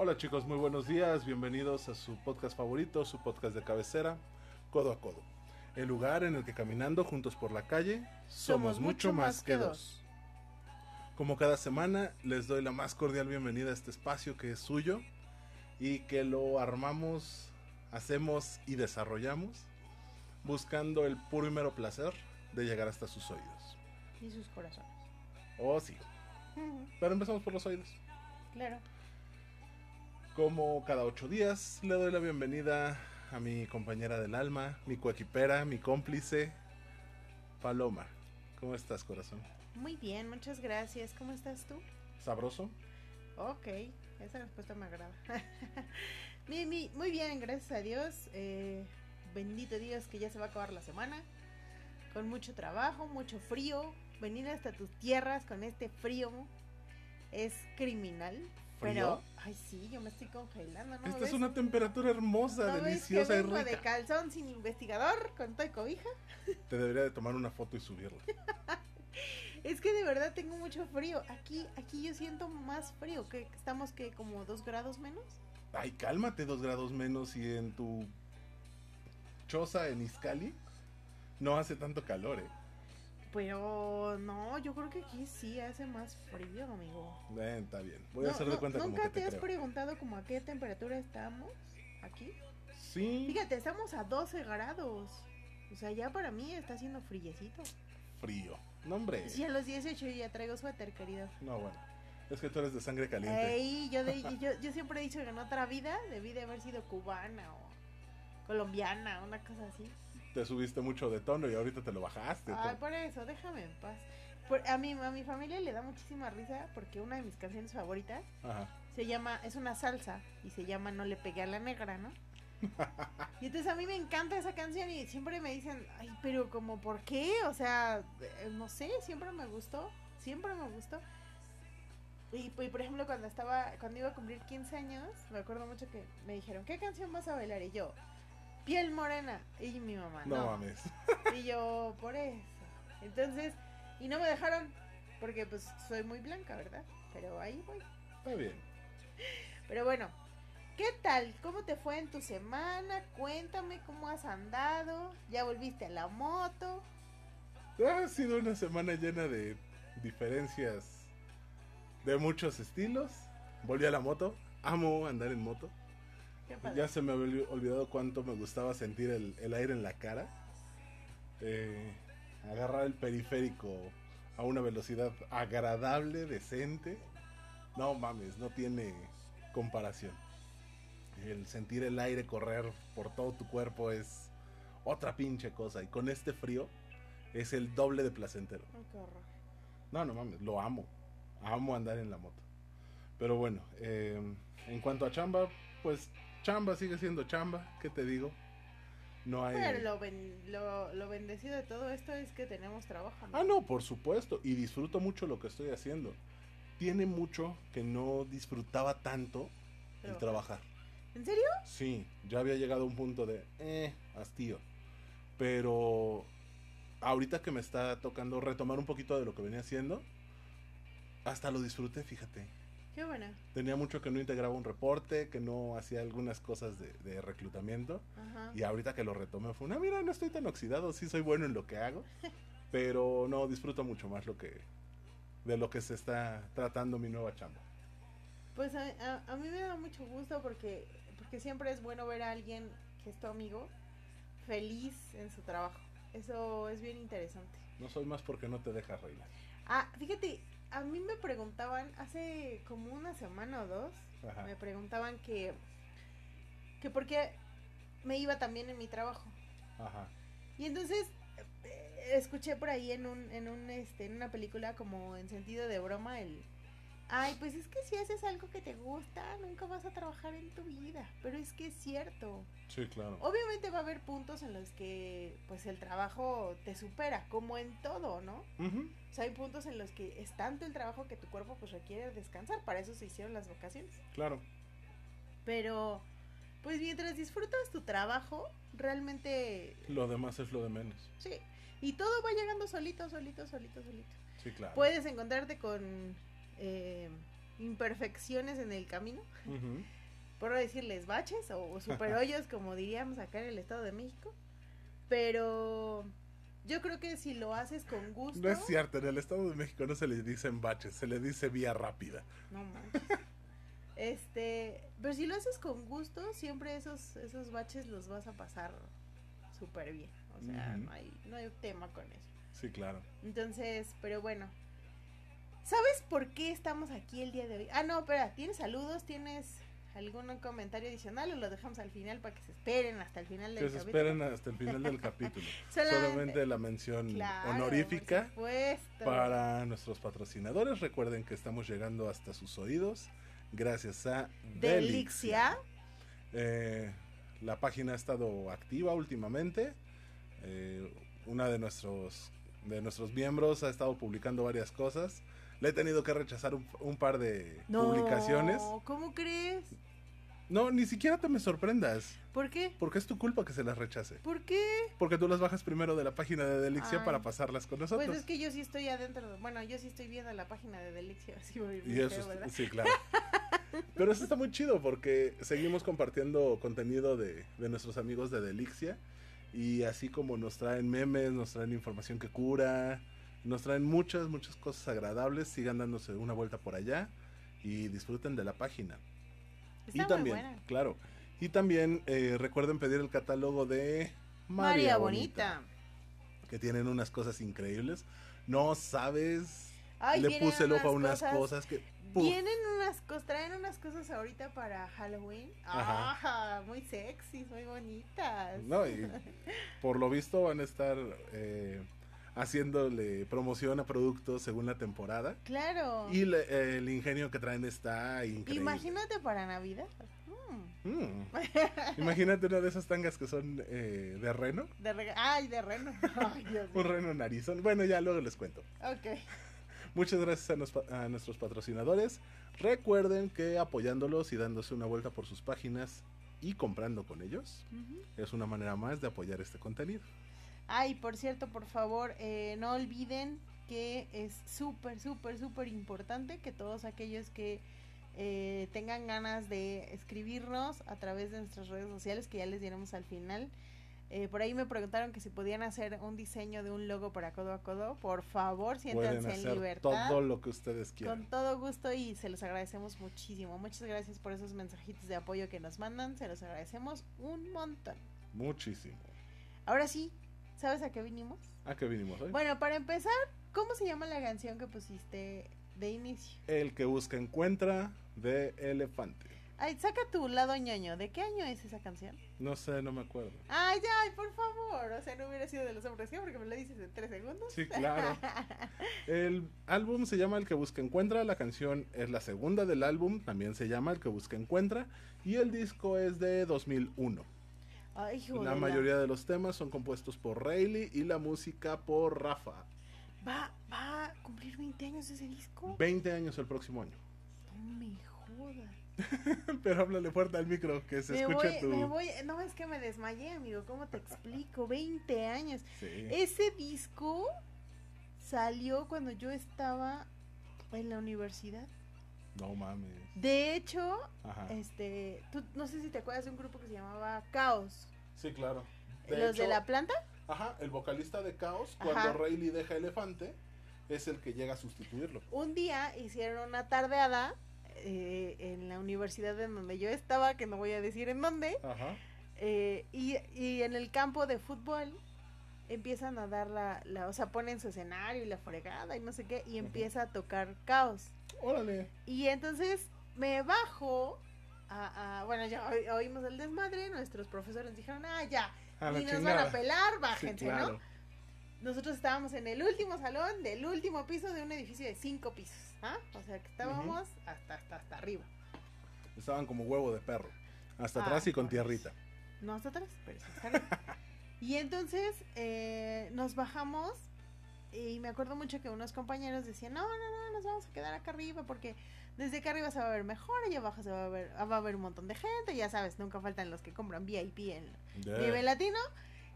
Hola chicos, muy buenos días, bienvenidos a su podcast favorito, su podcast de cabecera, Codo a Codo. El lugar en el que caminando juntos por la calle somos, mucho más que dos. Como cada semana, les doy la más cordial bienvenida a este espacio que es suyo y que lo armamos, hacemos y desarrollamos buscando el puro y mero placer de llegar hasta sus oídos. Y sus corazones. Oh, sí. Pero empezamos por los oídos. Claro. Como cada ocho días, le doy la bienvenida a mi compañera del alma, mi coequipera, mi cómplice, Paloma. ¿Cómo estás, corazón? Muy bien, muchas gracias. ¿Cómo estás tú? ¿Sabroso? Ok, esa respuesta me agrada. muy, muy, muy bien, gracias a Dios. Eh, bendito Dios que ya se va a acabar la semana. Con mucho trabajo, mucho frío. Venir hasta tus tierras con este frío es criminal. ¿Frío? Pero, ay, sí, yo me estoy congelando, ¿no? Esta es una temperatura hermosa, ¿No deliciosa y vengo de rica. calzón sin investigador con toda cobija? Te debería de tomar una foto y subirla. Es que de verdad tengo mucho frío. Aquí, aquí yo siento más frío. que Estamos que como dos grados menos. Ay, cálmate dos grados menos y en tu choza en Izcali no hace tanto calor, eh. Pero no, yo creo que aquí sí hace más frío, amigo. Eh, está bien. Voy a hacer de no, cuenta como ¿Nunca que te, te has creo. preguntado como a qué temperatura estamos aquí? Sí, Fíjate, estamos a 12 grados. O sea, ya para mí está haciendo frillecito. frío. No, hombre. Sí, a los 18 yo ya traigo suéter, querido. No, bueno. Es que tú eres de sangre caliente. Ey, yo, de- yo, yo siempre he dicho que en otra vida debí de haber sido cubana o colombiana, una cosa así. Te subiste mucho de tono y ahorita te lo bajaste. Ay, por eso, déjame en paz. Por- a, mi, a mi familia le da muchísima risa porque una de mis canciones favoritas Ajá. se llama, es una salsa y se llama No le pegué a la negra, ¿no? Y entonces a mí me encanta esa canción y siempre me dicen, ay, pero como, ¿por qué? O sea, eh, no sé, siempre me gustó, siempre me gustó. Y, y, por ejemplo, cuando estaba, cuando iba a cumplir 15 años, me acuerdo mucho que me dijeron, ¿qué canción vas a bailar? Y yo, Piel Morena. Y mi mamá, No, no. mames. Y yo, por eso. Entonces, y no me dejaron, porque pues soy muy blanca, ¿verdad? Pero ahí voy. Está bien. Pero bueno, ¿qué tal? ¿Cómo te fue en tu semana? Cuéntame cómo has andado. ¿Ya volviste a la moto? Ha sido una semana llena de diferencias de muchos estilos. Volví a la moto. Amo andar en moto. ¿Qué padre. Ya se me había olvi- olvidado cuánto me gustaba sentir el, el aire en la cara. Eh, agarrar el periférico a una velocidad agradable, decente. No mames, no tiene comparación. El sentir el aire correr por todo tu cuerpo es otra pinche cosa. Y con este frío es el doble de placentero. No, no mames, lo amo. Amo andar en la moto. Pero bueno, eh, en cuanto a chamba, pues chamba sigue siendo chamba. ¿Qué te digo? No hay... Pero lo, ben- lo, lo bendecido de todo esto es que tenemos trabajo. ¿no? Ah, no, por supuesto. Y disfruto mucho lo que estoy haciendo. Tiene mucho que no disfrutaba tanto el Trabajar. trabajar. ¿En serio? Sí, ya había llegado a un punto de, eh, hastío. Pero ahorita que me está tocando retomar un poquito de lo que venía haciendo, hasta lo disfruté, fíjate. Qué buena. Tenía mucho que no integraba un reporte, que no hacía algunas cosas de, de reclutamiento. Ajá. Y ahorita que lo retomé fue una, mira, no estoy tan oxidado, sí soy bueno en lo que hago. Pero no, disfruto mucho más lo que de lo que se está tratando mi nueva chamba. Pues a, a- a mí me da mucho gusto porque, porque siempre es bueno ver a alguien que es tu amigo feliz en su trabajo. Eso es bien interesante. No soy más porque no te dejas reír. Ah, fíjate, a mí me preguntaban hace como una semana o dos, Ajá. me preguntaban que, que por qué me iba también en mi trabajo. Ajá. Y entonces eh, escuché por ahí en un, en un este, en una película como en sentido de broma el ay, pues es que si haces algo que te gusta, nunca vas a trabajar en tu vida. Pero es que es cierto. Sí, claro. Obviamente va a haber puntos en los que pues el trabajo te supera, como en todo, ¿no? O sea, hay puntos en los que es tanto el trabajo que tu cuerpo pues requiere descansar, para eso se hicieron las vacaciones. Claro. Pero pues mientras disfrutas tu trabajo, realmente Lo demás es lo de menos. sí, y todo va llegando solito, solito, solito, solito. Sí, claro. Puedes encontrarte con eh, imperfecciones en el camino. Por decirles baches o, o super hoyos, como diríamos acá en el Estado de México. Pero yo creo que si lo haces con gusto. No es cierto, en el Estado de México no se le dicen baches, se le dice vía rápida. No manches. Este, pero si lo haces con gusto, siempre esos, esos baches los vas a pasar súper bien. O sea, no, hay, no hay tema con eso. Sí, claro. Entonces, pero bueno. ¿Sabes por qué estamos aquí el día de hoy? Ah, no, espera, ¿tienes saludos? ¿Tienes algún comentario adicional o lo dejamos al final para que se esperen hasta el final del Que se capítulo? esperen hasta el final del capítulo. Solamente- Solamente la mención Claro, honorífica para nuestros patrocinadores. Recuerden que estamos llegando hasta sus oídos gracias a Delixia. Eh, la página ha estado activa últimamente. Eh, una de nuestros de nuestros miembros ha estado publicando varias cosas. Le he tenido que rechazar un, un par de No, publicaciones. ¿cómo crees? No, ni siquiera te me sorprendas, ¿Por qué? porque es tu culpa que se las rechace. ¿Por qué? Porque tú las bajas primero de la página de Delixia Ay. para pasarlas con nosotros. Pues es que yo sí estoy adentro. Bueno, yo sí estoy viendo la página de Delixia. Así voy Y eso, feo, es- ¿verdad? sí, claro. Pero eso está muy chido porque seguimos compartiendo contenido de, de nuestros amigos de Delixia. Y así como nos traen memes, nos traen información que cura, nos traen muchas, muchas cosas agradables, sigan dándose una vuelta por allá y disfruten de la página. Está y muy también, buena. claro, y también eh, recuerden pedir el catálogo de María, María Bonita, Bonita. que tienen unas cosas increíbles. No sabes, Ay, le puse el ojo a unas cosas- cosas que... ¡puf! Vienen unas cosas, traen unas cosas ahorita para Halloween. Ajá. Ajá, muy sexy, muy bonitas. No, y por lo visto van a estar eh, haciéndole promoción a productos según la temporada. Claro. Y le- eh, el ingenio que traen está increíble. Imagínate para Navidad. Mm, Mm. Imagínate una de esas tangas que son eh, de reno. de rega- Ay, de reno. Ay, Dios Un reno narizón. Bueno, ya luego les cuento. Ok. Muchas gracias a, nos- a nuestros patrocinadores. Recuerden que apoyándolos y dándose una vuelta por sus páginas y comprando con ellos es una manera más de apoyar este contenido. Ay, por cierto, por favor, eh, no olviden que es súper, súper, súper importante que todos aquellos que eh, tengan ganas de escribirnos a través de nuestras redes sociales, que ya les diremos al final. eh, por ahí me preguntaron que si podían hacer un diseño de un logo para codo a codo. Por favor, siéntanse en libertad. todo lo que ustedes quieran. Con todo gusto y se los agradecemos muchísimo. Muchas gracias por esos mensajitos de apoyo que nos mandan. Se los agradecemos un montón. Muchísimo. Ahora sí, ¿sabes a qué vinimos? ¿A qué vinimos hoy? Bueno, para empezar, ¿cómo se llama la canción que pusiste de inicio? El que busca encuentra de Elefante. Ay, saca tu lado ñoño. ¿De qué año es esa canción? No sé, no me acuerdo. Ay, ay, por favor. O sea, no hubiera sido de los hombres ¿sí? porque me lo dices en tres segundos. Sí, claro. El álbum se llama El que busca encuentra, la canción es la segunda del álbum, también se llama El que busca encuentra y el disco es de 2001. Ay, La mayoría de los temas son compuestos por Rayleigh y la música por Rafa. ¿Va, ¿Va a cumplir 20 años ese disco? 20 años el próximo año. No me jodas. Pero háblale fuerte al micro, que se Me escuche voy, tu... me voy. No, es que me desmayé, amigo. ¿Cómo te explico? 20 años. Sí. Ese disco salió cuando yo estaba en la universidad. No mames. De hecho, Ajá. este, tú no sé si te acuerdas de un grupo que se llamaba Caos. Sí, claro. Los de la planta. Ajá, el vocalista de Caos, Ajá. cuando Rayleigh deja Elefante, es el que llega a sustituirlo. Un día hicieron una tardeada eh, en la universidad en donde yo estaba, que no voy a decir en dónde, Ajá. eh, y, y en el campo de fútbol empiezan a dar la, la, o sea, ponen su escenario y la fregada y no sé qué, y empieza a tocar Caos. Órale. Y entonces me bajo a, a- bueno, ya oí- oímos el desmadre, nuestros profesores dijeron, ah, ya, A y nos van a pelar, Sí, bájense, claro. ¿no? Nosotros estábamos en el último salón del último piso de un edificio de cinco pisos, ¿ah? O sea que estábamos hasta, hasta, hasta arriba. Estaban como huevo de perro. Hasta Ah, atrás y con Dios. tierrita. No hasta atrás, pero sí hasta arriba. Y entonces eh, nos bajamos y me acuerdo mucho que unos compañeros decían, no, no, no, nos vamos a quedar acá arriba porque desde acá arriba se va a ver mejor, y abajo se va a ver, va a haber un montón de gente, ya sabes, nunca faltan los que compran VIP en Ya. nivel latino.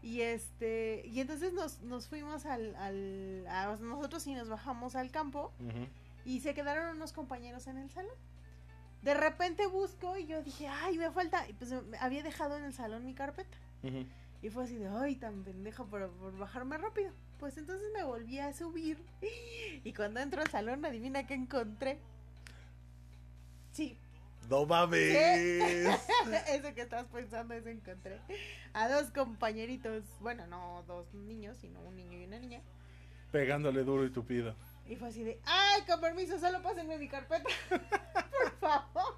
Y este, y entonces nos, nos fuimos al, al a- nosotros sí nos bajamos al campo. Y se quedaron unos compañeros en el salón. De repente busco y yo dije, ay, me falta. Y pues me- había dejado en el salón mi carpeta. Ujú. Y fue así de, ay, tan pendeja por, por bajarme rápido. Pues entonces me volví a subir. Y cuando entro al salón, adivina qué encontré. Sí, ¡No mames! eso que estabas pensando, eso encontré. A dos compañeritos, bueno, no dos niños, sino un niño y una niña. Pegándole duro y tupido. Y fue así de, ay, con permiso, solo pásenme mi carpeta. Por favor.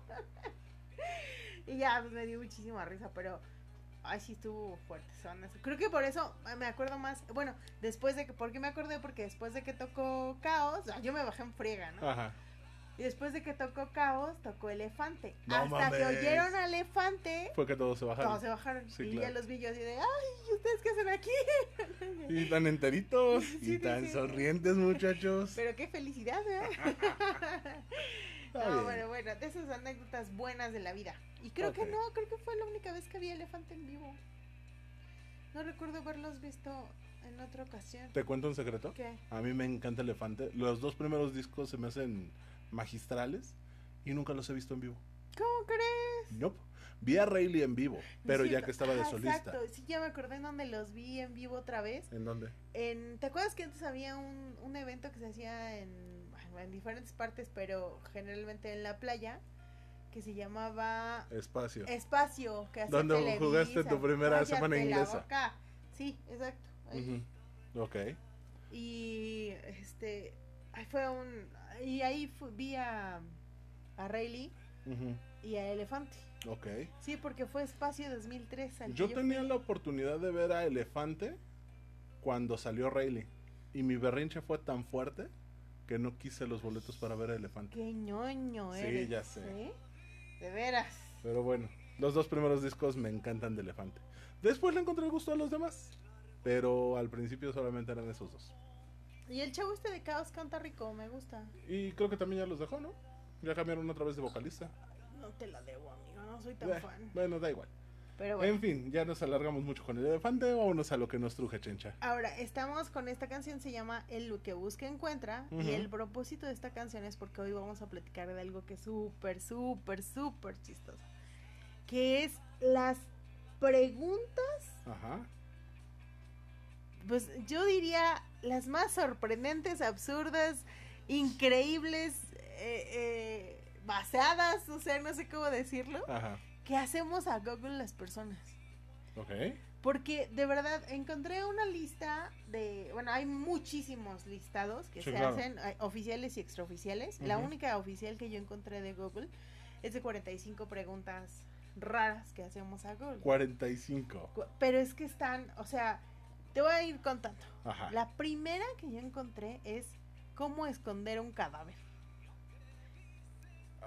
y ya, pues me dio muchísima risa, pero... Ay, sí estuvo fuerte. son eso. Creo que por eso me acuerdo más. Bueno, después de que. ¿Por qué me acordé? Porque después de que tocó Caos. ah, Yo me bajé en friega, ¿no? Ajá. Y después de que tocó Caos, tocó Elefante. No Hasta que oyeron a Elefante. Fue que todos se bajaron. Todos se bajaron. Sí, y claro. ya los vi yo así de. ¡Ay! ¿Ustedes qué hacen aquí? Y tan enteritos. Sí, y sí, tan sonrientes, muchachos. Pero qué felicidad, ¿eh? Está no, bien. bueno, bueno, de esas anécdotas buenas de la vida. Y creo Ok. que no, creo que fue la única vez que vi elefante en vivo. No recuerdo haberlos visto en otra ocasión. ¿Te cuento un secreto? ¿Qué? A mí me encanta Elefante. Los dos primeros discos se me hacen magistrales y nunca los he visto en vivo. ¿Cómo crees? Nope. Vi a Rayleigh en vivo, No pero ya que estaba de Ah, solista. Exacto, sí, ya me acordé en donde los vi en vivo otra vez. ¿En dónde? En, ¿Te acuerdas que antes había un, un evento que se hacía en, en diferentes partes, pero generalmente en la playa, que se llamaba Espacio. Espacio, que hacía ¿Dónde Televisa. jugaste tu primera Cállate semana la inglesa? boca. Sí, exacto. ahí. Ok. Y este, ahí fue un, y ahí fu- vi a, a Rayleigh y a Elefante. Ok. Sí, porque fue Espacio 2003. al que Yo tenía fui. la oportunidad de ver a Elefante cuando salió Rayleigh. Y mi berrinche fue tan fuerte que no quise los boletos para ver a Elefante. Qué ñoño Sí, eres. ya sé. ¿eh? De veras. Pero bueno, los dos primeros discos me encantan de Elefante. Después le encontré el gusto a los demás. Pero al principio solamente eran esos dos. Y el chavo este de Caos canta rico, me gusta. Y creo que también ya los dejó, ¿no? Ya cambiaron otra vez de vocalista. No te la debo, amigo, no soy tan Eh, fan. bueno, da igual. Pero bueno. En fin, ya nos alargamos mucho con el elefante. Vámonos a lo que nos truje, chencha. Ahora, estamos con esta canción, se llama El que busca encuentra. Y el propósito de esta canción es porque hoy vamos a platicar de algo que es súper, súper, súper chistoso. Que es las preguntas, Ajá. pues yo diría las más sorprendentes, absurdas, increíbles, eh, eh, baseadas, o sea, no sé cómo decirlo, Ajá. Que hacemos a Google las personas. Ok. Porque de verdad encontré una lista de, bueno, hay muchísimos listados que Sí, se claro. hacen eh, oficiales y extraoficiales. La única oficial que yo encontré de Google es de 45 preguntas raras que hacemos a Google. 45. Cu- Pero es que están, o sea, te voy a ir contando. Ajá. La primera que yo encontré es cómo esconder un cadáver.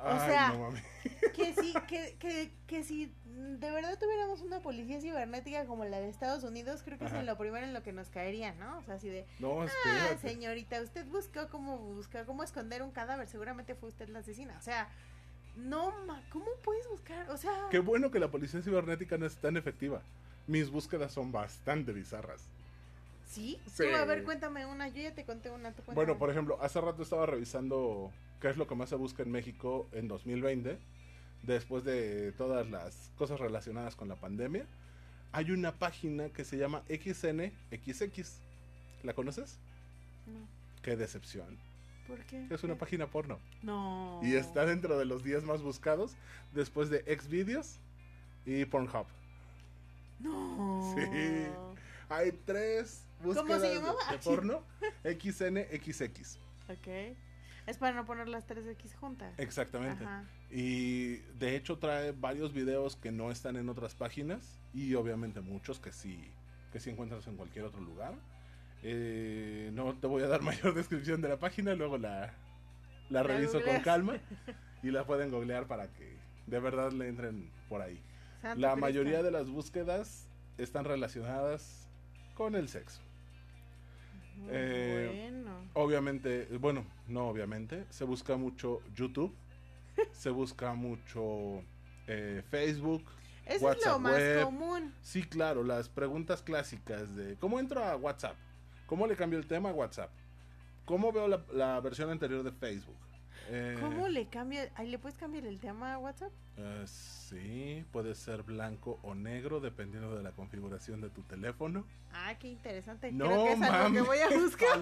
Ay, sea, no. Que si, que, que, que si de verdad tuviéramos una policía cibernética como la de Estados Unidos, creo que Ajá. es en lo primero en lo que nos caería, ¿no? O sea, así de, No, ah, señorita, usted buscó cómo buscar, cómo esconder un cadáver, seguramente fue usted la asesina. O sea, no, ma, ¿cómo puedes buscar? O sea, Qué bueno que la policía cibernética no es tan efectiva. Mis búsquedas son bastante bizarras. ¿Sí? Sí. Tú, a ver, cuéntame una, yo ya te conté una, tú. Bueno, por ejemplo, hace rato estaba revisando qué es lo que más se busca en México en 2020, después de todas las cosas relacionadas con la pandemia. Hay una página que se llama XNXX. ¿La conoces? No, Qué decepción. ¿por qué? Es una ¿Qué? página porno. No. Y está dentro de los 10 más buscados después de Xvideos y Pornhub. No. Sí. Hay tres búsquedas se llamaba? de porno XNXX. Ok. Es para no poner las tres X juntas. Exactamente. Ajá. Y de hecho trae varios videos que no están en otras páginas y obviamente muchos que sí, que sí encuentras en cualquier otro lugar. Eh, no te voy a dar mayor descripción de la página, luego la, la La reviso con calma y la pueden googlear para que de verdad le entren por ahí. La Cristo. mayoría de las búsquedas están relacionadas con el sexo. Muy eh, bueno. Obviamente, bueno, no obviamente, se busca mucho YouTube, se busca mucho eh, Facebook. Eso es WhatsApp lo más web. común. Sí, claro, las preguntas clásicas de cómo entro a WhatsApp, cómo le cambio el tema a WhatsApp, cómo veo la, la versión anterior de Facebook. Eh, ¿Cómo le cambia? Ahí le puedes cambiar el tema a WhatsApp. eh, sí, puede ser blanco o negro dependiendo de la configuración de tu teléfono. Ah, qué interesante. No, Creo que es algo que voy a buscar.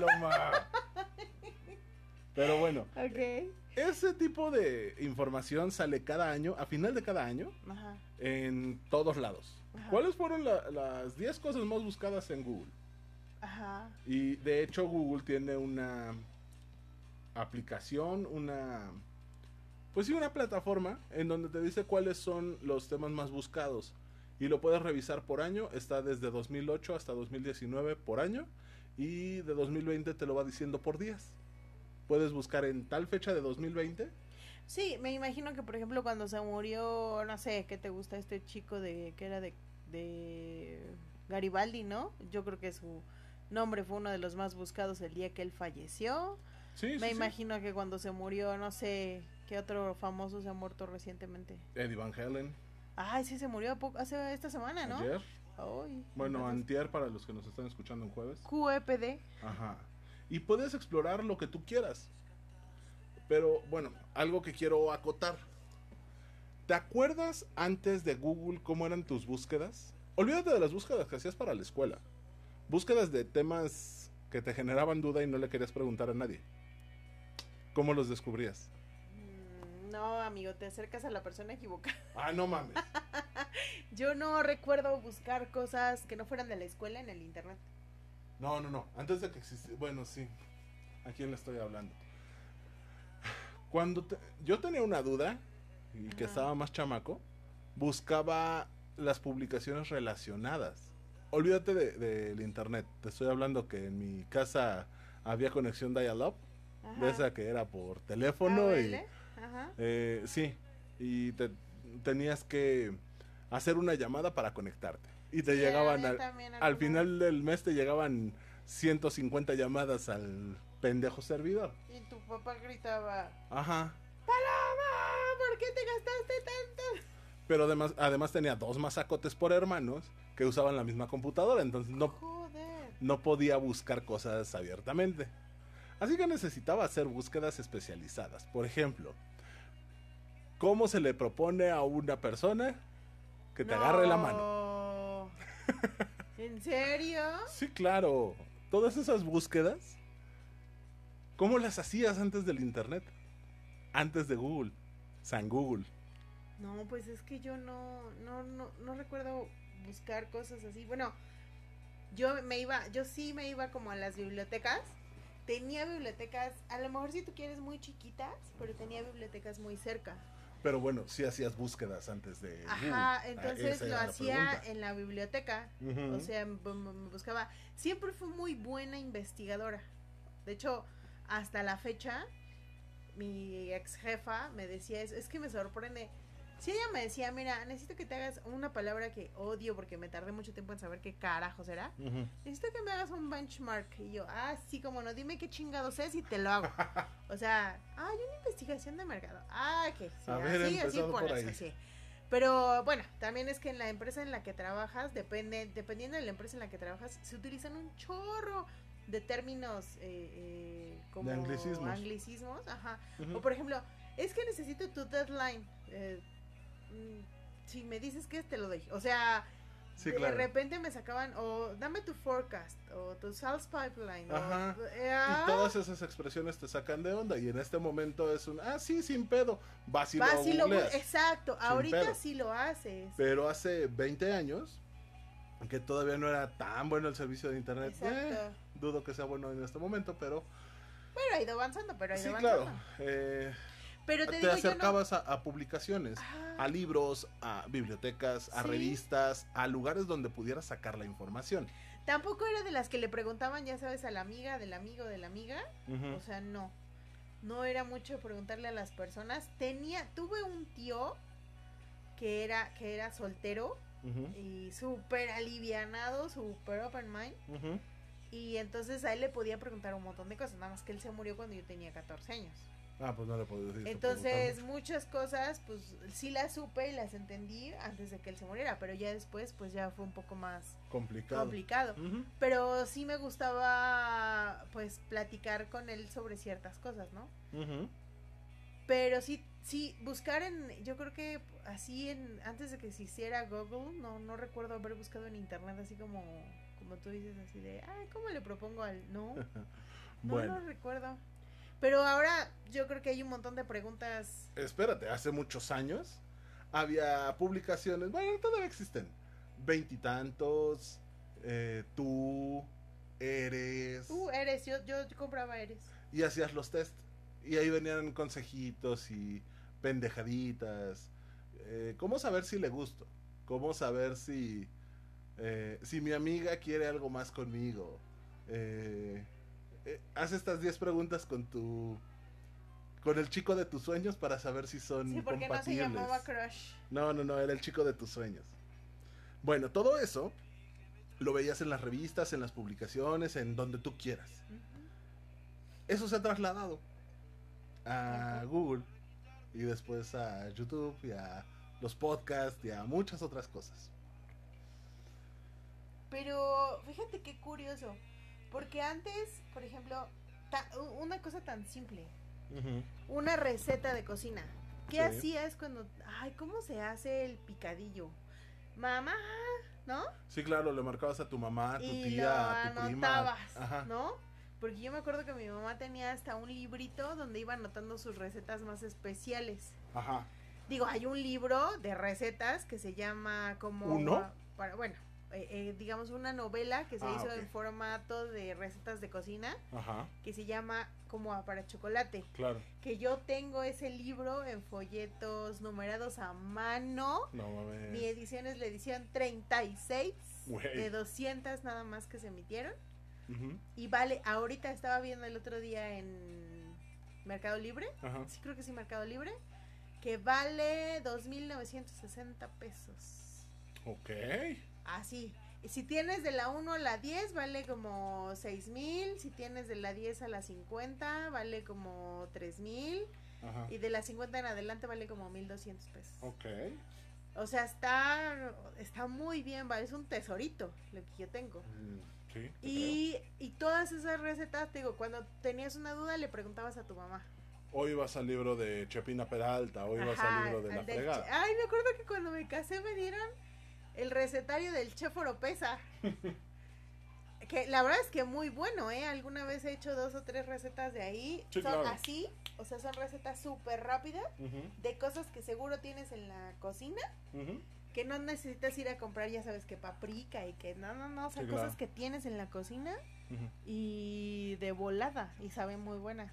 Pero bueno, ok. ese tipo de información sale cada año, a final de cada año, Ajá. en todos lados. Ajá. ¿Cuáles fueron la- las 10 cosas más buscadas en Google? Ajá. Y de hecho Google tiene una aplicación, una... Pues sí, una plataforma en donde te dice cuáles son los temas más buscados. Y lo puedes revisar por año. Está desde 2008 hasta 2019 por año. Y de 2020 te lo va diciendo por días. Puedes buscar en tal fecha de 2020. Sí, me imagino que, por ejemplo, cuando se murió, no sé, ¿qué te gusta este chico de que era de, de Garibaldi, no? Yo creo que su nombre fue uno de los más buscados el día que él falleció. Sí, me sí. imagino que cuando se murió, no sé, ¿qué otro famoso se ha muerto recientemente? Eddie Van Halen. Ay, sí, se murió poco- hace esta semana, ¿no? Ayer. Ay, Bueno, entonces, antier para los que nos están escuchando en jueves. QEPD. Ajá. Y puedes explorar lo que tú quieras. Pero bueno, algo que quiero acotar. ¿Te acuerdas antes de Google cómo eran tus búsquedas? Olvídate de las búsquedas que hacías para la escuela. Búsquedas de temas que te generaban duda y no le querías preguntar a nadie. ¿Cómo los descubrías? Mm, No, amigo, te acercas a la persona equivocada. Ah, no mames. Yo no recuerdo buscar cosas que no fueran de la escuela en el internet. No, no, no. Antes de que existiera. Bueno, sí. ¿A quién le estoy hablando? Cuando te- yo tenía una duda y que Ajá. estaba más chamaco, buscaba las publicaciones relacionadas. Olvídate de- del internet. Te estoy hablando que en mi casa había conexión dial-up, Ajá. de esa que era por teléfono y AOL, Ajá. eh, sí, y te, tenías que hacer una llamada para conectarte. Y te Sí, llegaban al, final del mes te llegaban 150 llamadas al pendejo servidor. Y tu papá gritaba, Ajá. ¡Paloma! ¿Por qué te gastaste tanto? Pero además, además tenía dos masacotes por hermanos que usaban la misma computadora, entonces no, Joder. no podía buscar cosas abiertamente. Así que necesitaba hacer búsquedas especializadas. Por ejemplo, ¿cómo se le propone a una persona que te agarre la mano? No. ¿En serio? Sí, claro. Todas esas búsquedas, ¿cómo las hacías antes del internet? Antes de Google. San Google. No, pues es que yo no, no, no, no recuerdo buscar cosas así. Bueno, yo me iba, yo sí me iba como a las bibliotecas. Tenía bibliotecas, a lo mejor si tú quieres muy chiquitas, pero tenía bibliotecas muy cerca. Pero bueno, sí hacías búsquedas antes de. Ajá, Ah, entonces lo la hacía en la biblioteca. O sea, me buscaba. Siempre fue muy buena investigadora. De hecho, hasta la fecha, mi ex jefa me decía eso. Es que me sorprende. Si ella me decía, mira, necesito que te hagas una palabra que odio porque me tardé mucho tiempo en saber qué carajos era. Ujú. Necesito que me hagas un benchmark. Y yo, ah, sí, como no, dime qué chingados es y te lo hago. o sea, ah, hay una investigación de mercado. Ah, que sí, así, así por por eso, sí. Pero bueno, también es que en la empresa en la que trabajas, depende, dependiendo de la empresa en la que trabajas, se utilizan un chorro de términos eh, eh, como De anglicismos. anglicismos, ajá. O por ejemplo, es que necesito tu deadline. Eh, si me dices que es, te lo doy. O sea, Sí, de claro. repente me sacaban, o dame tu forecast, o tu sales pipeline. o- eh, ah, Y todas esas expresiones te sacan de onda. Y en este momento es un, ah, sí, sin pedo. Vas y vas lo y lo. Exacto, Sin ahorita pedo. sí lo haces. Pero hace 20 años, que todavía no era tan bueno el servicio de internet. eh, dudo que sea bueno en este momento, pero Pero ha ido avanzando, pero ha ido sí, avanzando. claro. eh, Pero te, te, digo, yo no- acercabas a, a publicaciones, Ah, a libros, a bibliotecas, a Sí. revistas, a lugares donde pudieras sacar la información. Tampoco era de las que le preguntaban, ya sabes, a la amiga, del amigo, de la amiga. O sea, no. No era mucho preguntarle a las personas. Tenía, tuve un tío que era, que era soltero y súper alivianado, súper open mind. Y entonces a él le podía preguntar un montón de cosas, nada más que él se murió cuando yo tenía 14 años. Ah, pues no le puedo decir. Entonces muchas cosas, pues sí las supe y las entendí antes de que él se muriera, pero ya después, pues ya fue un poco más complicado. complicado. Pero sí me gustaba, pues, platicar con él sobre ciertas cosas, ¿no? Pero sí, sí, buscar en, yo creo que así en, antes de que se hiciera Google, no, no recuerdo haber buscado en internet así como, como tú dices, así de, ay, ¿cómo le propongo al, no, no, bueno, no recuerdo. Pero ahora yo creo que hay un montón de preguntas. espérate, hace muchos años había publicaciones, bueno, todavía existen, veintitantos, eh, tú, eres, Tú eres, yo, yo compraba eres. y hacías los test. Y ahí venían consejitos y pendejaditas. Eh, ¿Cómo saber si le gusto? ¿Cómo saber si, eh, si mi amiga quiere algo más conmigo? Eh, eh, haz estas 10 preguntas con tu... Con el chico de tus sueños para saber si son Sí, porque no se compatibles. llamaba Crush. No, no, no, era el chico de tus sueños. Bueno, todo eso lo veías en las revistas, en las publicaciones, en donde tú quieras. Eso se ha trasladado a. Google y después a YouTube y a los podcasts y a muchas otras cosas. Pero fíjate qué curioso. Porque antes, por ejemplo, ta- una cosa tan simple. Una receta de cocina. ¿Qué Sí. hacías cuando... Ay, ¿cómo se hace el picadillo? Mamá, ¿no? Sí, claro, le marcabas a tu mamá, a tu y tía, lo a tu prima. anotabas, Ajá. ¿no? Porque yo me acuerdo que mi mamá tenía hasta un librito donde iba anotando sus recetas más especiales. Ajá. Digo, hay un libro de recetas que se llama como... ¿Uno? Para, bueno, eh, eh, digamos una novela que se Ah, hizo en formato de recetas de cocina Ajá. que se llama como para chocolate. Claro. Que yo tengo ese libro en folletos numerados a mano. No mames. Mi edición es la edición 36 Güey. de 200 nada más que se emitieron. Y vale, ahorita estaba viendo el otro día en Mercado Libre. Ajá. Sí, creo que sí, Mercado Libre. Que vale 2.960 pesos. Ok. Así. Y si tienes de la 1 a la 10, vale como 6.000. Si tienes de la 10 a la 50, vale como 3.000. Ajá. Y de la 50 en adelante vale como 1.200 pesos. Ok. O sea, está, está muy bien, vale. Es un tesorito lo que yo tengo. Mm, Sí. te Y, y todas esas recetas, te digo, cuando tenías una duda le preguntabas a tu mamá. Hoy vas al libro de Chepina Peralta, hoy vas Ajá, al libro de la fregada. Ay, me acuerdo que cuando me casé me dieron el recetario del chef Oropesa. que la verdad es que muy bueno, ¿eh? Alguna vez he hecho dos o tres recetas de ahí. Sí, son claro. así, o sea, son recetas súper rápidas de cosas que seguro tienes en la cocina. Que no necesitas ir a comprar, ya sabes, que paprika y que no, no, no, son Sí, cosas claro. que tienes en la cocina y de volada y saben muy buenas.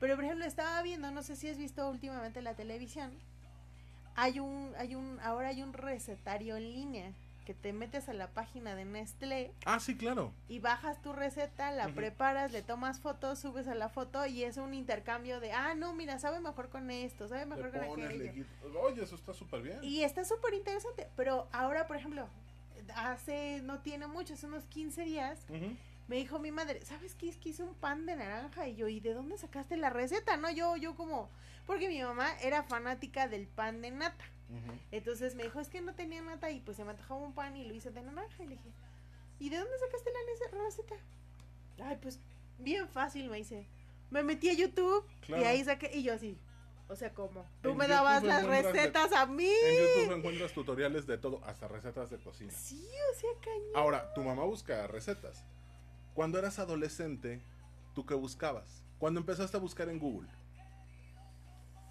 Pero por ejemplo estaba viendo, no sé si has visto últimamente la televisión, hay un, hay un, ahora hay un recetario en línea que te metes a la página de Nestlé Ah, sí, claro. y bajas tu receta, la preparas, le tomas fotos, subes a la foto y es un intercambio de, ah, no, mira, sabe mejor con esto, sabe Le mejor con le aquello. quitas- Oye, eso está súper bien. Y está súper interesante, pero ahora, por ejemplo, hace, no tiene mucho, hace unos 15 días, me dijo mi madre, ¿sabes qué? Es que hice un pan de naranja y yo, ¿y de dónde sacaste la receta? No, yo, yo como, porque mi mamá era fanática del pan de nata. Entonces me dijo, es que no tenía nata y pues se me antojaba un pan y lo hice de naranja. Y le dije, ¿y de dónde sacaste la receta? Ay, pues bien fácil, me dice. Me metí a YouTube Claro. y ahí saqué, y yo así, o sea, ¿cómo? Tú En me YouTube dabas las de- recetas a mí. En YouTube encuentras tutoriales de todo, hasta recetas de cocina. Sí, o sea, cañón. Ahora, tu mamá busca recetas. Cuando eras adolescente, ¿tú qué buscabas? Cuando empezaste a buscar en Google.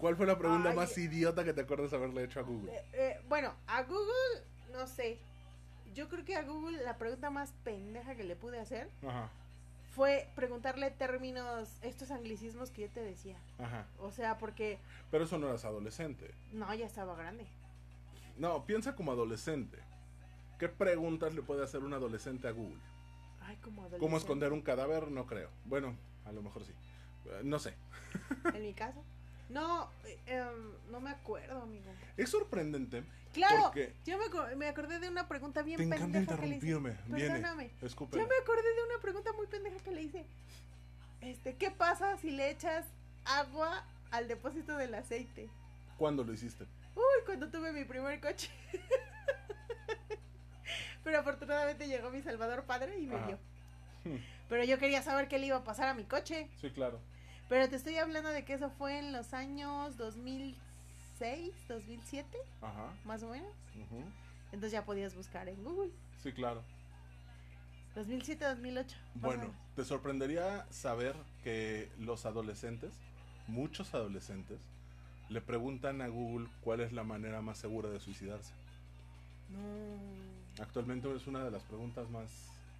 ¿Cuál fue la pregunta Ay. más idiota que te acuerdas haberle hecho a Google? Eh, eh, bueno, a Google, no sé. Yo creo que a Google la pregunta más pendeja que le pude hacer Ajá, fue preguntarle términos, estos anglicismos que yo te decía. ajá. O sea, porque Pero eso no eras adolescente. no, ya estaba grande. No, piensa como adolescente. ¿Qué preguntas le puede hacer un adolescente a Google? Ay, como adolescente. ¿Cómo esconder un cadáver? No creo. Bueno, a lo mejor sí. Eh, No sé. En mi caso. No, eh, em, no me acuerdo, amigo. Es sorprendente. Claro, Porque- yo me, aco- me acordé de una pregunta bien Te encanta pendeja que le hice. interrumpirme. Perdóname. Escúpela. Yo me acordé de una pregunta muy pendeja que le hice. Este, ¿qué pasa si le echas agua al depósito del aceite? ¿Cuándo lo hiciste? Uy, cuando tuve mi primer coche. Pero afortunadamente llegó mi Salvador Padre y me Ajá. dio. Pero yo quería saber qué le iba a pasar a mi coche. Sí, claro. Pero te estoy hablando de que eso fue en los años 2006, 2007, Ajá. más o menos. Entonces ya podías buscar en Google. Sí, claro. 2007, 2008. más o Bueno, te sorprendería saber que los adolescentes, muchos adolescentes, le preguntan a Google cuál es la manera más segura de suicidarse. No. Actualmente es una de las preguntas más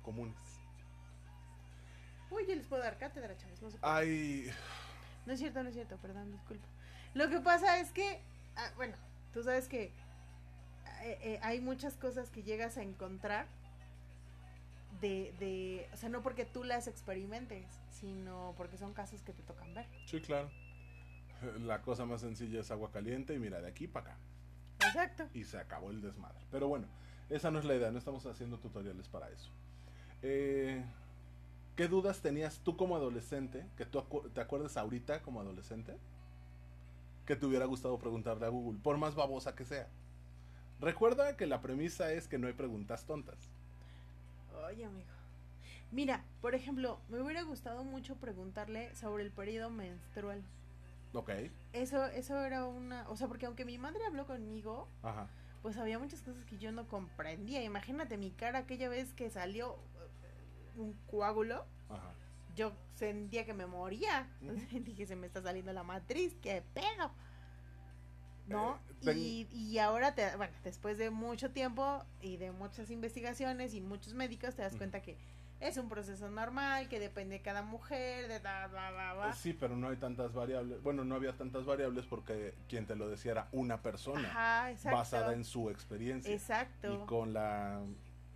comunes. Uy, yo les puedo dar cátedra, chavos. No, se puede. Hay... no es cierto, no es cierto, perdón, disculpa. Lo que pasa es que, ah, bueno, tú sabes que eh, eh, hay muchas cosas que llegas a encontrar de, de, o sea, no porque tú las experimentes, sino porque son casos que te tocan ver. Sí, claro. La cosa más sencilla es agua caliente y mira, de aquí para acá. Exacto. y se acabó el desmadre. Pero bueno, esa no es la idea, no estamos haciendo tutoriales para eso. Eh, ¿Qué dudas tenías tú como adolescente, que tú acu- te acuerdas ahorita como adolescente, que te hubiera gustado preguntarle a Google, por más babosa que sea? Recuerda que la premisa es que no hay preguntas tontas. Oye, amigo. Mira, por ejemplo, me hubiera gustado mucho preguntarle sobre el periodo menstrual. Ok, Eso, eso era una, o sea, porque aunque mi madre habló conmigo, ajá. pues había muchas cosas que yo no comprendía. Imagínate mi cara aquella vez que salió un coágulo, Ajá. yo sentía que me moría. Dije, se me está saliendo la matriz, qué pedo. ¿No? Eh, y, y ahora, te, bueno, después de mucho tiempo y de muchas investigaciones y muchos médicos, te das cuenta que es un proceso normal, que depende de cada mujer, de bla, bla, bla, bla. Sí, pero no hay tantas variables. Bueno, no había tantas variables porque quien te lo decía era una persona, Ajá, exacto. basada en su experiencia. Exacto. Y con la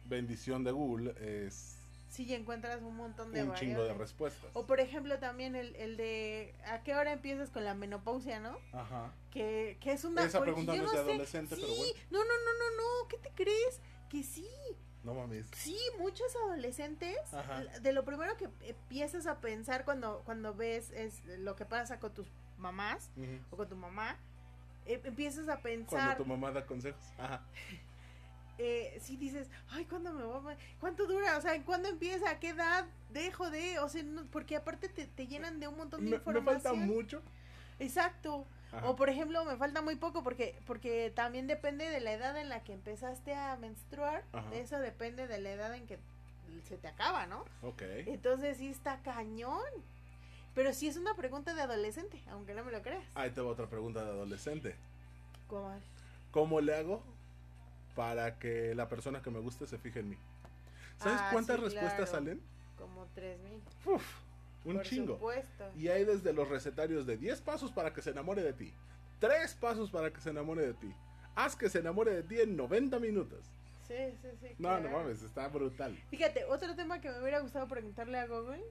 bendición de Google es Sí, encuentras un montón de un chingo de respuestas. O por ejemplo también el, el de a qué hora empiezas con la menopausia, ¿no? Ajá. Que, que es una... Esa pregunta no es de adolescente, sí, pero bueno. No, no, no, no, no, ¿qué te crees? Que sí, No mames. sí, muchos adolescentes, Ajá. de lo primero que empiezas a pensar cuando, cuando ves es lo que pasa con tus mamás o con tu mamá, eh, empiezas a Cuando pensar, tu mamá da consejos. Ajá. eh, sí dices, ay, ¿cuándo me voy? a- ¿Cuánto dura? O sea, ¿cuándo empieza? ¿A qué edad dejo de? O sea, no- porque aparte te, te llenan de un montón de Me, me información. falta mucho. Exacto. Ajá. O por ejemplo, me falta muy poco porque porque también depende de la edad en la que empezaste a menstruar. Ajá. Eso depende de la edad en que se te acaba, ¿no? Ok. Entonces sí está cañón. Pero sí es una pregunta de adolescente, aunque no me lo creas. Ahí te va otra pregunta de adolescente. ¿Cómo? ¿Cómo le hago para que la persona que me guste se fije en mí? ¿Sabes Ah, cuántas sí, respuestas claro. salen? Como tres mil. Uf, un Por chingo. supuesto. Y hay desde los recetarios de 10 pasos para que se enamore de ti. 3 pasos para que se enamore de ti. Haz que se enamore de ti en 90 minutos. Sí, sí, sí. No, no mames, está brutal. Fíjate, otro tema que me hubiera gustado preguntarle a Google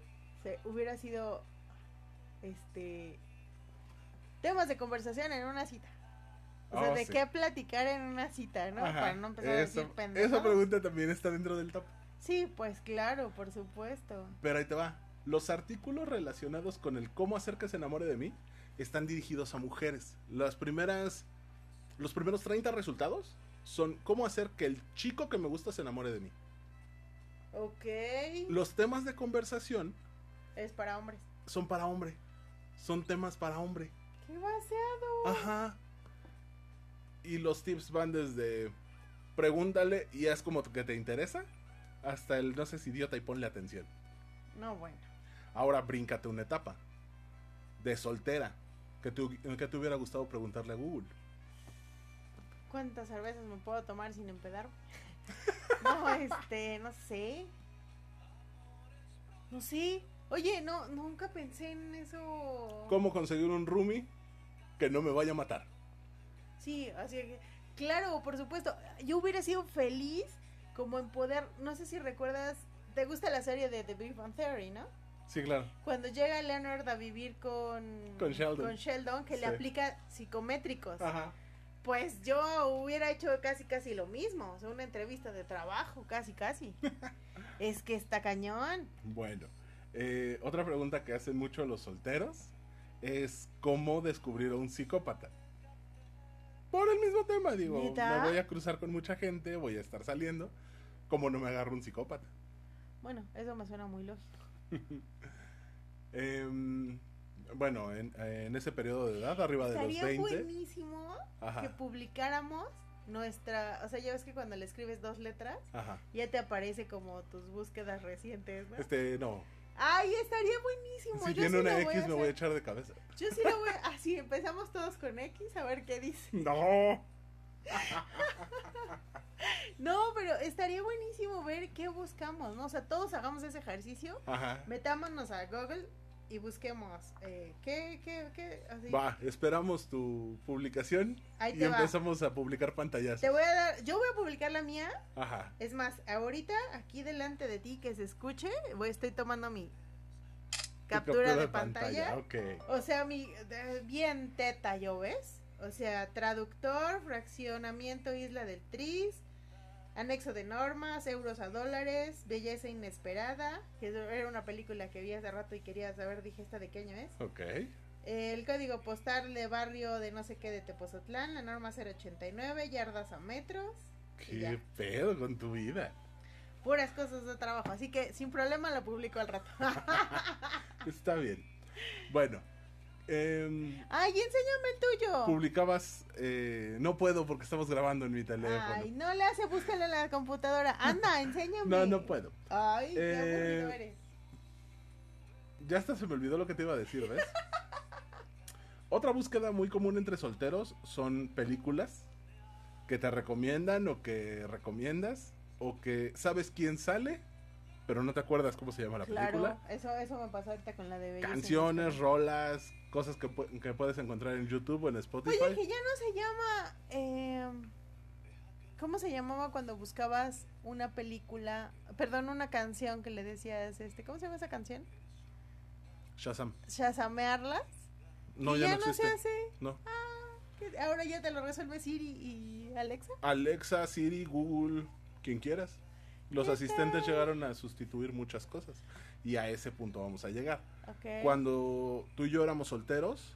se, hubiera sido este temas de conversación en una cita. O sea, Oh, de sí. qué platicar en una cita, ¿no? Ajá, Para no empezar a decir pendejadas. Esa pregunta también está dentro del top. Sí, pues claro, por supuesto. Pero ahí te va. Los artículos relacionados con el cómo hacer que se enamore de mí están dirigidos a mujeres. Las primeras. Los primeros 30 resultados son cómo hacer que el chico que me gusta se enamore de mí. Ok. Los temas de conversación Es para hombres. son para hombre. Son temas para hombre. ¡Qué vaciado! Ajá. Y los tips van desde pregúntale y haz como que te interesa hasta el no seas idiota y ponle atención. No, bueno. Ahora bríncate una etapa de soltera que te, que te hubiera gustado preguntarle a Google. ¿Cuántas cervezas me puedo tomar sin empedar? no, este, no sé. No sé. Oye, no, nunca pensé en eso. ¿Cómo conseguir un roomie que no me vaya a matar? Sí, así que, claro, por supuesto. Yo hubiera sido feliz como en poder, no sé si recuerdas, te gusta la serie de The Big Bang Theory, ¿no? Sí, claro. Cuando llega Leonard a vivir con, Con Sheldon. con Sheldon, que le aplica psicométricos. Ajá. Pues yo hubiera hecho casi casi lo mismo, o sea, una entrevista de trabajo, casi casi. es que está cañón. Bueno, eh, otra pregunta que hacen mucho los solteros es cómo descubrir a un psicópata. Por el mismo tema, digo, ¿Neta? me voy a cruzar con mucha gente, voy a estar saliendo, como no me agarro un psicópata. Bueno, eso me suena muy lógico. Em, bueno, en, en ese periodo de edad, arriba de los Estaría 20. buenísimo Ajá. que publicáramos nuestra, o sea, ya ves que cuando le escribes dos letras, Ajá. ya te aparece como tus búsquedas recientes, ¿no? Este, no. Ay, estaría buenísimo. Si yo tiene sí una X, voy me voy a echar de cabeza. Yo sí lo voy a... Así, empezamos todos con X, a ver qué dice. No. No, pero estaría buenísimo ver qué buscamos, ¿no? O sea, todos hagamos ese ejercicio, Ajá. metámonos a Google y busquemos eh, qué, qué, qué, así. Va, esperamos tu publicación Ahí y va. empezamos a publicar pantallas. Te voy a dar, yo voy a publicar la mía. Ajá. Es más, ahorita aquí delante de ti que se escuche, voy estoy tomando mi Tu captura, de pantalla. O sea, mi bien teta, ¿yo ves? O sea, traductor, fraccionamiento Isla del Tris, anexo de normas, euros a dólares, belleza inesperada, que era una película que vi hace rato y quería saber, dije, ¿esta de qué año es? Ok. El código postal de barrio de no sé qué de Tepozotlán, la norma 089, yardas a metros. ¿Qué pedo con tu vida? Puras cosas de trabajo, así que sin problema lo publico al rato. Está bien. Bueno. Em, Ay, enséñame el tuyo. publicabas. eh, no puedo porque estamos grabando en mi teléfono. Ay, no le hace, búscalo en la computadora. Anda, enséñame. no, no puedo. Ay, qué Eh, aburrido eres. Ya hasta se me olvidó lo que te iba a decir, ¿ves? Otra búsqueda muy común entre solteros son películas que te recomiendan o que recomiendas o que sabes quién sale, pero no te acuerdas cómo se llama la Claro, película. eso, eso me pasó ahorita con la de Belleza Canciones, rolas, cosas que, que puedes encontrar en YouTube o en Spotify. Oye, que ya no se llama. eh, ¿Cómo se llamaba cuando buscabas una película? Perdón, una canción que le decías, este, ¿cómo se llama esa canción? Shazam. Shazamearlas. No, ya, ya, no se hace. No. que Ahora ya te lo resuelve Siri y Alexa. Alexa, Siri, Google, quien quieras. Los asistentes llegaron a sustituir muchas cosas. Y a ese punto vamos a llegar. Cuando tú y yo éramos solteros,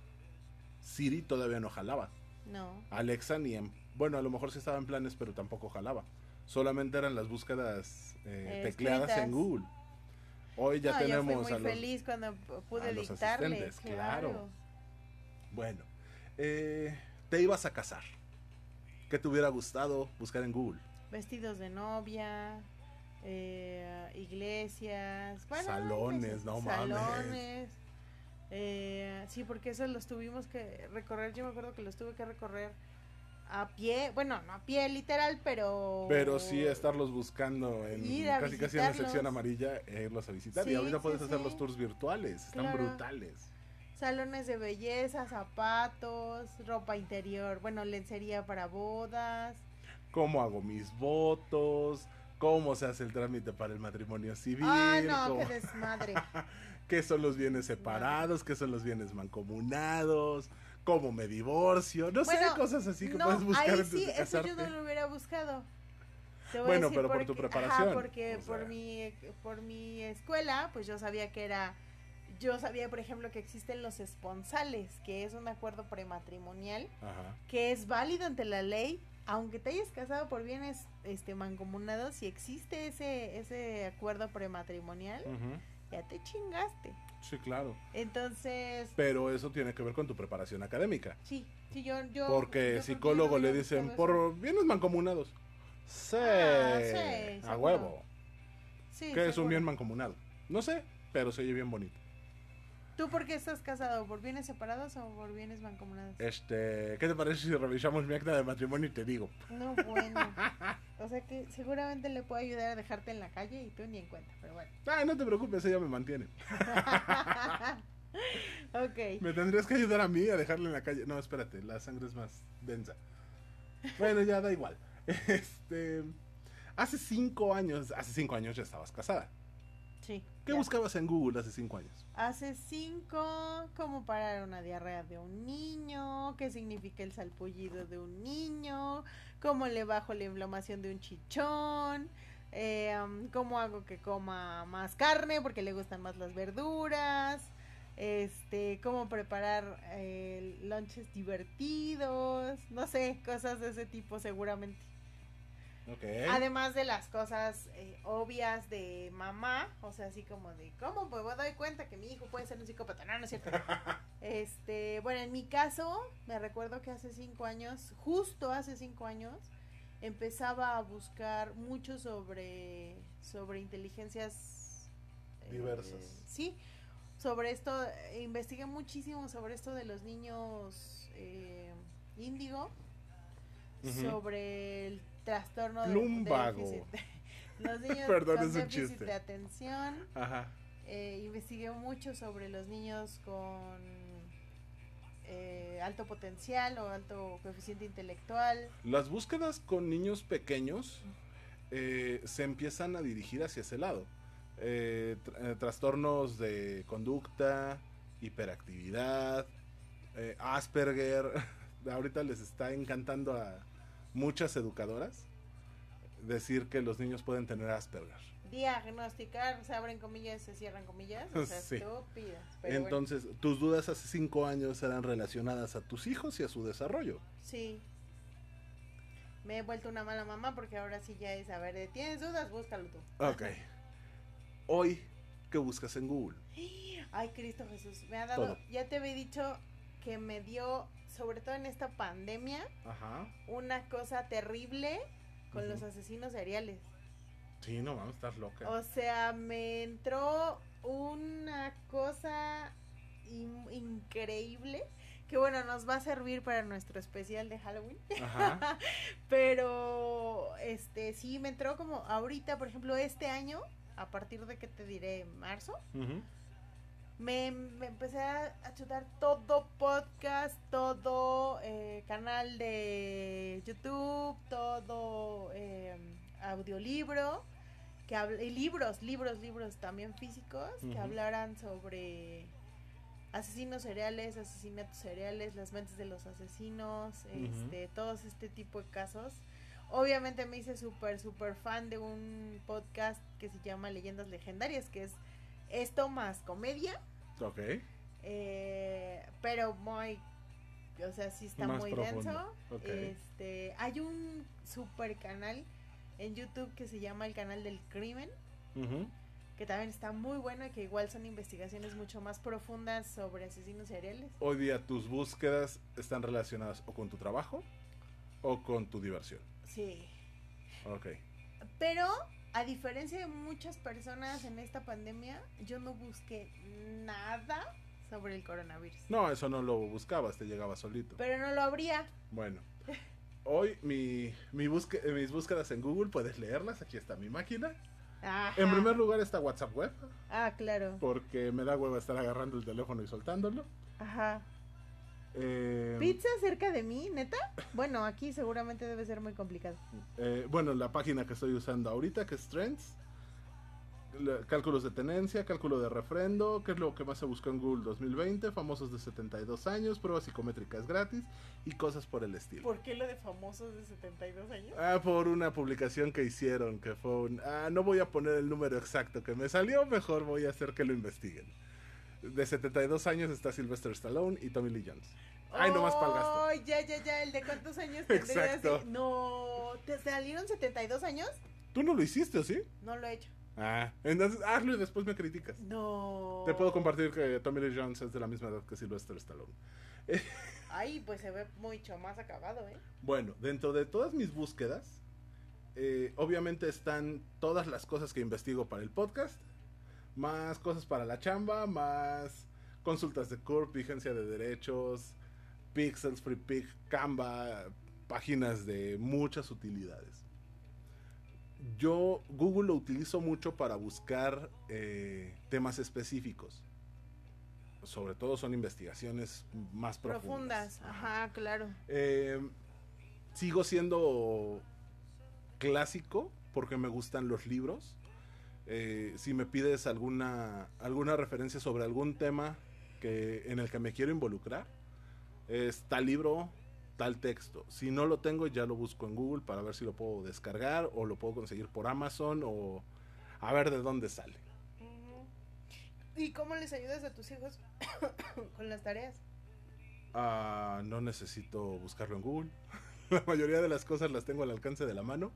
Siri todavía no jalaba. No. Alexa ni en... Bueno, a lo mejor sí estaba en planes, pero tampoco jalaba. Solamente eran las búsquedas eh, Eh, tecleadas escritas. en Google. Hoy ya No, tenemos yo fui a muy los... feliz cuando pude a los dictarle. asistentes, claro. claro. Bueno, eh, te ibas a casar. ¿Qué te hubiera gustado buscar en Google? Vestidos de novia, eh, iglesias, bueno, Salones, no mames. salones. Eh, sí, porque esos los tuvimos que recorrer. Yo me acuerdo que los tuve que recorrer a pie. Bueno, no a pie literal, pero. Pero sí estarlos buscando en casi casi en la sección amarilla e irlos a visitar. y ahorita sí, puedes hacer los tours virtuales, están Claro. brutales. Salones de belleza, zapatos, ropa interior, bueno, lencería para bodas. ¿Cómo hago mis votos? ¿Cómo se hace el trámite para el matrimonio civil? Ah, no, ¿Cómo- qué desmadre. ¿Qué son los bienes separados? ¿Qué son los bienes mancomunados? ¿Cómo me divorcio? No sé, cosas así que no, puedes buscar ahí antes sí, de eso yo no lo hubiera buscado. Te voy a Bueno, decir pero por tu preparación, Ajá, porque o por mi por mi escuela, pues yo sabía que era yo sabía, por ejemplo, que existen los esponsales, que es un acuerdo prematrimonial Ajá. que es válido ante la ley, aunque te hayas casado por bienes este mancomunados, si existe ese ese acuerdo prematrimonial, Ujú. ya te chingaste. Sí, claro. Entonces, Pero eso tiene que ver con tu preparación académica. sí, sí yo yo Porque yo psicólogo no le dicen, por bienes mancomunados. Sí, Ah, sí, a seguro. huevo. Sí, ¿Qué es un bien mancomunado? No sé, pero se oye bien bonito. ¿Tú por qué estás casado? ¿Por bienes separados o por bienes mancomunados? Este, ¿qué te parece si revisamos mi acta de matrimonio y te digo? No, bueno. O sea que seguramente le puedo ayudar a dejarte en la calle y tú ni en cuenta, pero bueno. Ah, no te preocupes, ella me mantiene. ok. Me tendrías que ayudar a mí a dejarle en la calle. No, espérate, la sangre es más densa. Bueno, ya da igual. Este, hace cinco años, hace cinco años ya estabas casada. ¿Qué ya. buscabas en Google hace cinco años? Hace cinco, cómo parar una diarrea de un niño, qué significa el salpullido de un niño, cómo le bajo la inflamación de un chichón, eh, um, cómo hago que coma más carne porque le gustan más las verduras, este, cómo preparar eh, lunches divertidos, no sé, cosas de ese tipo seguramente. Además de las cosas eh, obvias de mamá, o sea, así como de, ¿cómo me doy cuenta que mi hijo puede ser un psicópata? No, no es cierto. este, bueno, en mi caso, me recuerdo que hace cinco años, justo hace cinco años, empezaba a buscar mucho sobre, sobre inteligencias eh, Diversas. Sí, sobre esto, investigué muchísimo sobre esto de los niños eh, índigo, sobre el trastorno de- déficit. Los niños Perdón, con es un déficit chiste. de atención. Ajá. Eh, investigué mucho sobre los niños con eh, alto potencial o alto coeficiente intelectual. Las búsquedas con niños pequeños eh, se empiezan a dirigir hacia ese lado. Eh, tr- trastornos de conducta, hiperactividad, Asperger. Ahorita les está encantando a muchas educadoras decir que los niños pueden tener Asperger. Diagnosticar, se abren comillas, se cierran comillas. O sea, Sí. estúpidas. pero bueno, Entonces, tus dudas hace cinco años eran relacionadas a tus hijos y a su desarrollo. sí. Me he vuelto una mala mamá porque ahora sí ya es, a ver, ¿tienes dudas? Búscalo tú. Ok. Hoy, ¿qué buscas en Google? Ay, Cristo Jesús, me ha dado, Todo. ya te había dicho que me dio, sobre todo en esta pandemia, Ajá. una cosa terrible con los asesinos seriales. Sí, no, vamos a estar loca. O sea, me entró una cosa in- increíble que bueno, nos va a servir para nuestro especial de Halloween. Ajá. Pero este sí me entró como ahorita, por ejemplo, este año, a partir de que te diré marzo, Ujú. Me, me empecé a, a chutar todo podcast, todo eh, canal de YouTube, todo eh, audiolibro, que y libros, libros, libros también físicos, que hablaran sobre asesinos seriales, asesinatos seriales, las mentes de los asesinos, Ujú. este, todos este tipo de casos. Obviamente me hice súper, súper fan de un podcast que se llama Leyendas Legendarias, que es esto más comedia, Ok. eh, pero muy, o sea, sí está Más muy profundo, denso. ok. Este, hay un super canal en YouTube que se llama el canal del crimen, que también está muy bueno y que igual son investigaciones mucho más profundas sobre asesinos seriales. Hoy día tus búsquedas están relacionadas o con tu trabajo o con tu diversión. Sí. Ok. Pero a diferencia de muchas personas en esta pandemia, yo no busqué nada sobre el coronavirus. No, eso no lo buscabas, te llegaba solito. Pero no lo habría. Bueno. Hoy mi, mi busque- mis búsquedas en Google puedes leerlas, aquí está mi máquina. Ajá. En primer lugar está WhatsApp Web, Ah, claro. porque me da huevo estar agarrando el teléfono y soltándolo. Ajá. Eh, ¿Pizza cerca de mí, neta? Bueno, aquí seguramente debe ser muy complicado. Eh, bueno, la página que estoy usando ahorita, que es Trends. Cálculos de tenencia, cálculo de refrendo, que es lo que más se buscó en Google 2020, famosos de 72 años, pruebas psicométricas gratis y cosas por el estilo. ¿Por qué lo de famosos de 72 años? Ah, por una publicación que hicieron, que fue un... Ah, no voy a poner el número exacto que me salió, mejor voy a hacer que lo investiguen. De 72 años está Sylvester Stallone y Tommy Lee Jones. Ay, nomás para el gasto. Oh, ya, ya, ya. ¿El de cuántos años tendría? Exacto. así? No. ¿Te salieron 72 años? ¿Tú no lo hiciste o sí? No lo he hecho. Ah, entonces hazlo y después me criticas. No. Te puedo compartir que Tommy Lee Jones es de la misma edad que Sylvester Stallone. Ay, pues se ve mucho más acabado, ¿eh? Bueno, dentro de todas mis búsquedas, eh, obviamente están todas las cosas que investigo para el podcast, más cosas para la chamba, más consultas de CURP, vigencia de derechos, Pixels, FreePic, Canva, páginas de muchas utilidades. Yo Google lo utilizo mucho para buscar eh, temas específicos. Sobre todo son investigaciones más profundas. Profundas. Ajá, claro. Eh, sigo siendo clásico porque me gustan los libros. Eh, si me pides alguna, alguna referencia sobre algún tema que, en el que me quiero involucrar, es tal libro, tal texto. Si no lo tengo, ya lo busco en Google para ver si lo puedo descargar o lo puedo conseguir por Amazon o a ver de dónde sale. ¿Y cómo les ayudas a tus hijos con las tareas? Ah, no necesito buscarlo en Google. La mayoría de las cosas las tengo al alcance de la mano.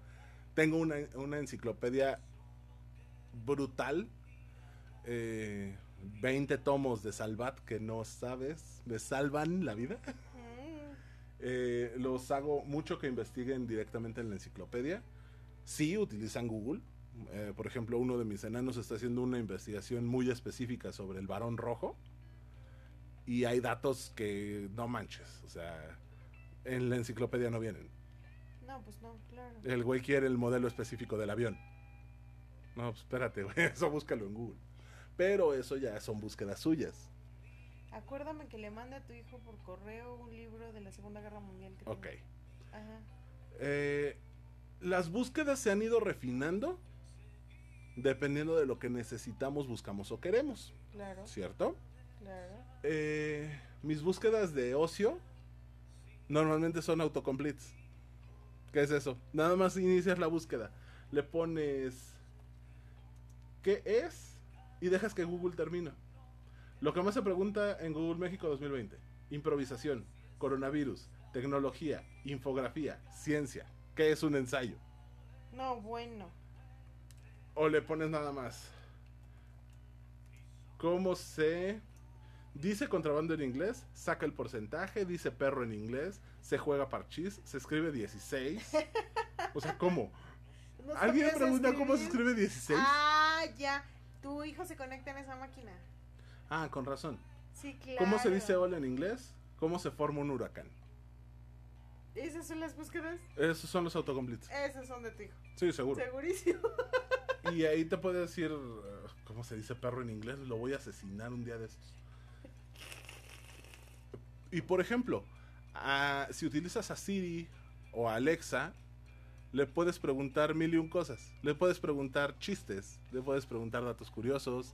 Tengo una, una enciclopedia brutal. eh, 20 tomos de Salvat que no sabes, me salvan la vida. Eh, los hago mucho que investiguen directamente en la enciclopedia. Sí, utilizan Google. Eh, por ejemplo, uno de mis enanos está haciendo una investigación muy específica sobre el varón rojo. Y hay datos que no manches. O sea, en la enciclopedia no vienen. No, pues no, claro. El güey quiere el modelo específico del avión. No, pues espérate, güey. Eso búscalo en Google. Pero eso ya son búsquedas suyas. Acuérdame que le mande a tu hijo por correo un libro de la Segunda Guerra Mundial. Que Ok. Ajá. Eh, las búsquedas se han ido refinando dependiendo de lo que necesitamos, buscamos o queremos, Claro, ¿cierto? claro. Eh, mis búsquedas de ocio normalmente son autocompletes. ¿Qué es eso? Nada más inicias la búsqueda, le pones ¿qué es? y dejas que Google termine. Lo que más se pregunta en Google México 2020, improvisación, coronavirus, tecnología, infografía, ciencia, ¿qué es un ensayo? No, bueno. O le pones nada más. ¿Cómo se dice contrabando en inglés? Saca el porcentaje, dice perro en inglés, se juega parchís, se escribe 16. O sea, ¿cómo? ¿No ¿Alguien pregunta cómo se escribe 16? Ah, ya. Tu hijo se conecta en esa máquina. Ah, con razón. Sí, claro. ¿Cómo se dice hola en inglés? ¿Cómo se forma un huracán? ¿Esas son las búsquedas? Esos son los autocompletes. Esas son de tu hijo. Sí, seguro. Segurísimo. Y ahí te puede decir, eh, ¿cómo se dice perro en inglés? Lo voy a asesinar un día de estos. Y por ejemplo, a- si utilizas a Siri o a Alexa, le puedes preguntar mil y un cosas. Le puedes preguntar chistes, le puedes preguntar datos curiosos,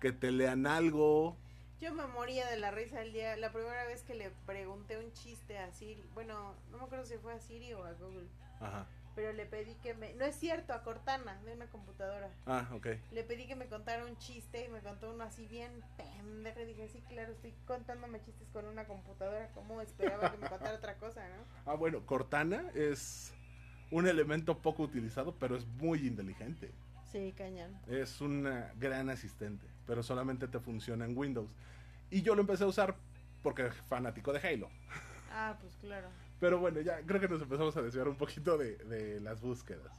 que te lean algo. Yo me moría de la risa el día, la primera vez que le pregunté un chiste a Siri. Bueno, no me acuerdo si fue a Siri o a Google. Ajá. Pero le pedí que me. No es cierto, a Cortana, de una computadora. Ah, ok. Le pedí que me contara un chiste y me contó uno así bien pendejo. Y dije, sí, claro, estoy contándome chistes con una computadora. ¿Cómo esperaba que me contara otra cosa, no? Ah, bueno, Cortana es un elemento poco utilizado, pero es muy inteligente. Sí, cañón. Es una gran asistente, pero solamente te funciona en Windows. Y yo lo empecé a usar porque fanático de Halo. Ah, pues claro. Pero bueno, ya creo que nos empezamos a desviar un poquito de, de las búsquedas.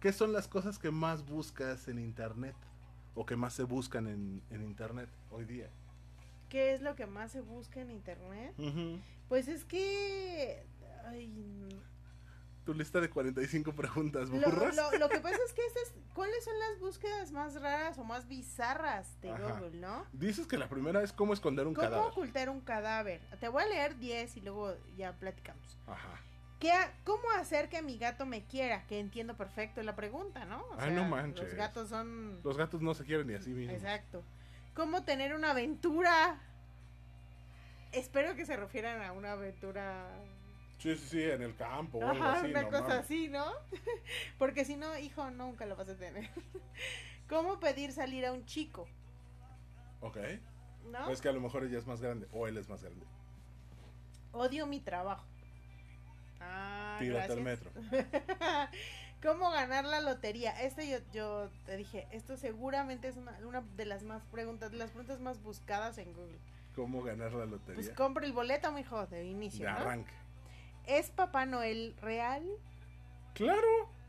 ¿Qué son las cosas que más buscas en Internet? O que más se buscan en, en Internet hoy día. ¿Qué es lo que más se busca en internet? Pues es que. Ay, Tu lista de 45 preguntas, burras. lo- lo que pasa es que estas, ¿cuáles son las búsquedas más raras o más bizarras de Ajá. Google, no? Dices que la primera es cómo esconder un ¿Cómo cadáver. ocultar un cadáver? Te voy a leer 10 y luego ya platicamos. Ajá. ¿Qué, ha- ¿Cómo hacer que mi gato me quiera? Que entiendo perfecto la pregunta, ¿no? O Ay, no manches. Los gatos son... Los gatos no se quieren ni así mismos. Exacto. ¿Cómo tener una aventura? Espero que se refieran a una aventura... Sí, sí, sí, en el campo o algo así. una no cosa mames. así, ¿no? Porque si no, hijo, nunca lo vas a tener. ¿Cómo pedir salir a un chico? Ok. ¿No? Es que a lo mejor ella es más grande o él es más grande. Odio mi trabajo. Ah, Tírate al metro. ¿Cómo ganar la lotería? Este yo, yo te dije, esto seguramente es una, una de las más preguntas, de las preguntas más buscadas en Google. ¿Cómo ganar la lotería? Pues compra el boleto, mijo, de inicio, de ¿no? arranque. ¿Es Papá Noel real? Claro.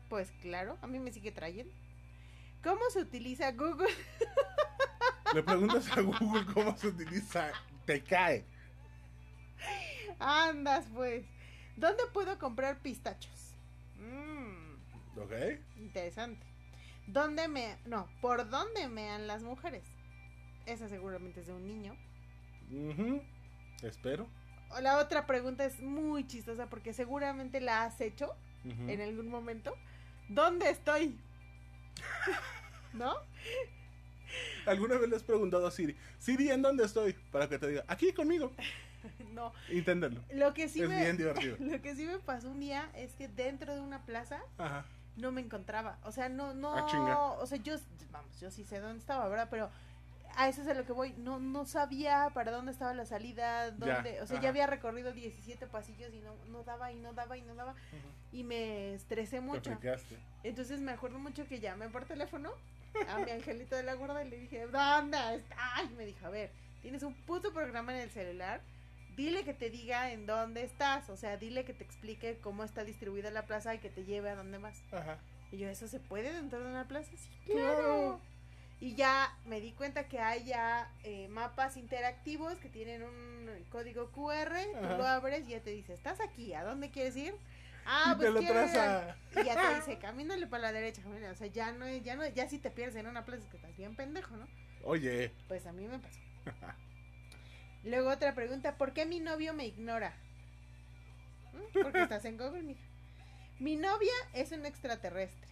Pues claro, a mí me sigue trayendo. ¿Cómo se utiliza Google? Le preguntas a Google cómo se utiliza. Te cae. Andas, pues. ¿Dónde puedo comprar pistachos? Mmm, ¿Ok? interesante. ¿Dónde me... No, ¿por dónde mean las mujeres? Esa seguramente es de un niño. Espero. La otra pregunta es muy chistosa porque seguramente la has hecho en algún momento. ¿Dónde estoy? ¿No? ¿Alguna vez le has preguntado a Siri? Siri, ¿en dónde estoy? Para que te diga, aquí conmigo. No. Inténtenlo. Lo que sí es me... bien divertido. Lo que sí me pasó un día es que dentro de una plaza Ajá. no me encontraba. O sea, no, no. Ah. O sea, yo, vamos, yo sí sé dónde estaba, ¿verdad? Pero a eso es a lo que voy. No, no sabía para dónde estaba la salida, dónde, o sea, ajá. ya había recorrido 17 pasillos y no, no daba y no daba y no daba. Y me estresé mucho. Entonces me acuerdo mucho que llamé por teléfono a mi angelito de la guarda y le dije, ¿dónde está? Y me dijo, a ver, tienes un puto programa en el celular, dile que te diga en dónde estás, o sea, dile que te explique cómo está distribuida la plaza y que te lleve a dónde. Ajá. Y yo, ¿eso se puede dentro de una plaza? Sí, Claro. claro. Y ya me di cuenta que hay ya eh, mapas interactivos que tienen un código QR, tú Ajá. lo abres y ya te dice, ¿estás aquí? ¿A dónde quieres ir? Ah, Y te lo quiero ir y ya te dice, camínale para la derecha, camínale. O sea, ya no, ya no, ya si te pierdes en una plaza es que estás bien pendejo, ¿no? Oye. Pues a mí me pasó. Luego otra pregunta, ¿por qué mi novio me ignora? ¿Mm? Porque estás en Google, mija. Mi novia es un extraterrestre.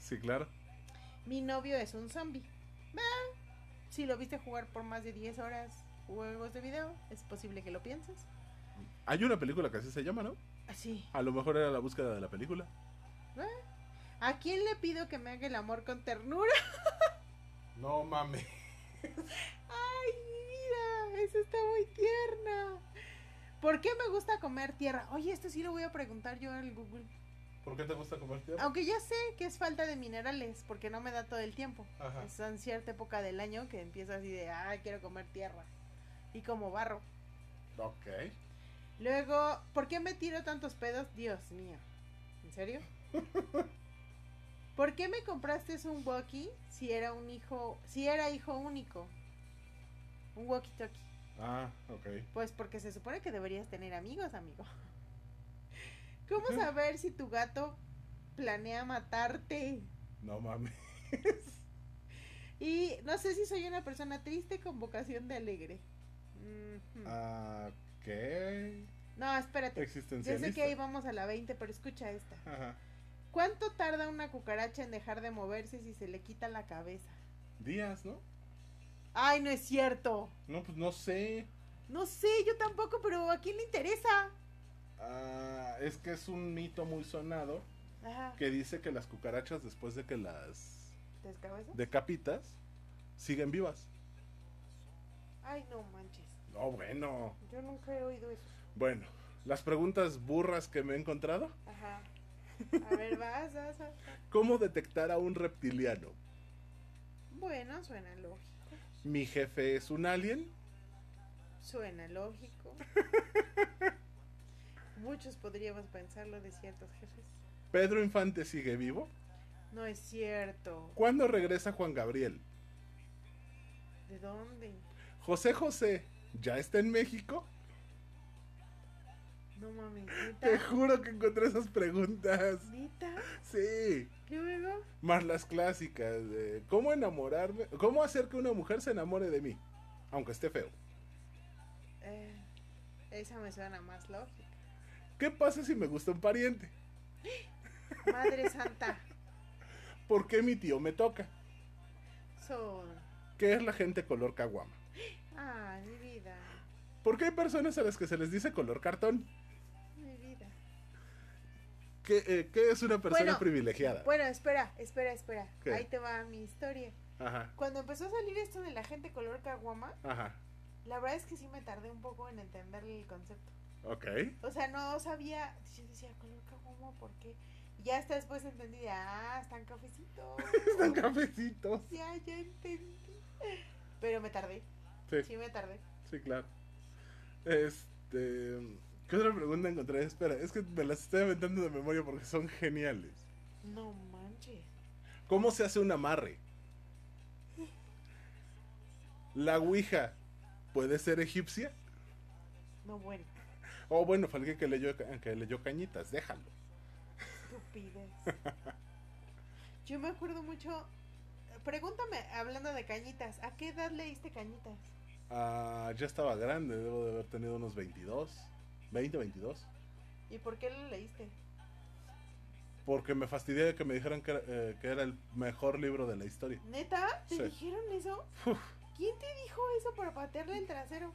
Sí, claro. Mi novio es un zombie. Ah, si lo viste jugar por más de 10 horas juegos de video, es posible que lo pienses. Hay una película que así se llama, ¿no? Así. A lo mejor era la búsqueda de la película. ¿A quién le pido que me haga el amor con ternura? No mames. Ay, mira, esa está muy tierna. ¿Por qué me gusta comer tierra? Oye, esto sí lo voy a preguntar yo al Google. ¿Por qué te gusta comer tierra? Aunque ya sé que es falta de minerales, porque no me da todo el tiempo. Ajá. Es en cierta época del año que empieza así de, ah, quiero comer tierra. Y como barro. Ok. Luego, ¿por qué me tiro tantos pedos? Dios mío. ¿En serio? ¿Por qué me compraste un walkie si era un hijo, si era hijo único? Un walkie talkie. Ah, ok. Pues porque se supone que deberías tener amigos, amigo. ¿Cómo saber si tu gato planea matarte? No mames. Y no sé si soy una persona triste con vocación de alegre. Ah, ¿qué? No, espérate. Yo sé que ahí vamos a la 20, pero escucha esta. Ajá. ¿Cuánto tarda una cucaracha en dejar de moverse si se le quita la cabeza? Días, ¿no? Ay, no es cierto. No, pues no sé. No sé, yo tampoco, pero ¿a quién le interesa? Ah, es que es un mito muy sonado Ajá. que dice que las cucarachas después de que las ¿Descabeza? decapitas siguen vivas. Ay, no manches. No, bueno. Yo nunca he oído eso. Bueno, las preguntas burras que me he encontrado. Ajá. A ver, vas, vas, vas. ¿Cómo detectar a un reptiliano? Bueno, suena lógico. ¿Mi jefe es un alien? Suena lógico. Muchos podríamos pensarlo de ciertos jefes. ¿Pedro Infante sigue vivo? No es cierto. ¿Cuándo regresa Juan Gabriel? ¿De dónde? ¿José José ya está en México? No mames, Te juro que encontré esas preguntas. ¿Neta? Sí. Luego, Más las clásicas de cómo enamorarme, cómo hacer que una mujer se enamore de mí, aunque esté feo. eh, esa me suena más lógica. ¿Qué pasa si me gusta un pariente? Madre Santa, ¿Por qué mi tío me toca? son. ¿Qué es la gente color caguama? Ay, mi vida, ¿Por qué hay personas a las que se les dice color cartón? mi vida. ¿Qué, eh, qué es una persona Bueno, privilegiada? Bueno, espera, espera, espera. ¿Qué? Ahí te va mi historia. Ajá, Cuando empezó a salir esto de la gente color caguama, ajá, la verdad es que sí me tardé un poco en entender el concepto. Ok. O sea, no sabía. Yo decía, color caguama, ¿por qué? Y ya hasta después entendí, ah, están cafecitos. Están cafecitos. Ya, ya entendí. Pero me tardé, Sí, sí me tardé. sí, claro. Este. ¿Qué otra pregunta encontré? Espera, es que me las estoy aventando de memoria porque son geniales. No manches. ¿Cómo se hace un amarre? ¿La Ouija puede ser egipcia? No, bueno, O bueno, fue alguien que leyó, que leyó cañitas, déjalo. estupidez. Yo me acuerdo mucho. Pregúntame, hablando de cañitas, ¿a qué edad leíste cañitas? Ah, ya estaba grande, debo de haber tenido unos 22, 20, 22. ¿Y por qué lo leíste? Porque me fastidié de que me dijeran que era, eh, que era el mejor libro de la historia. ¿Neta? ¿Te Sí. dijeron eso? Uf, ¿Quién te dijo eso para patearle el trasero?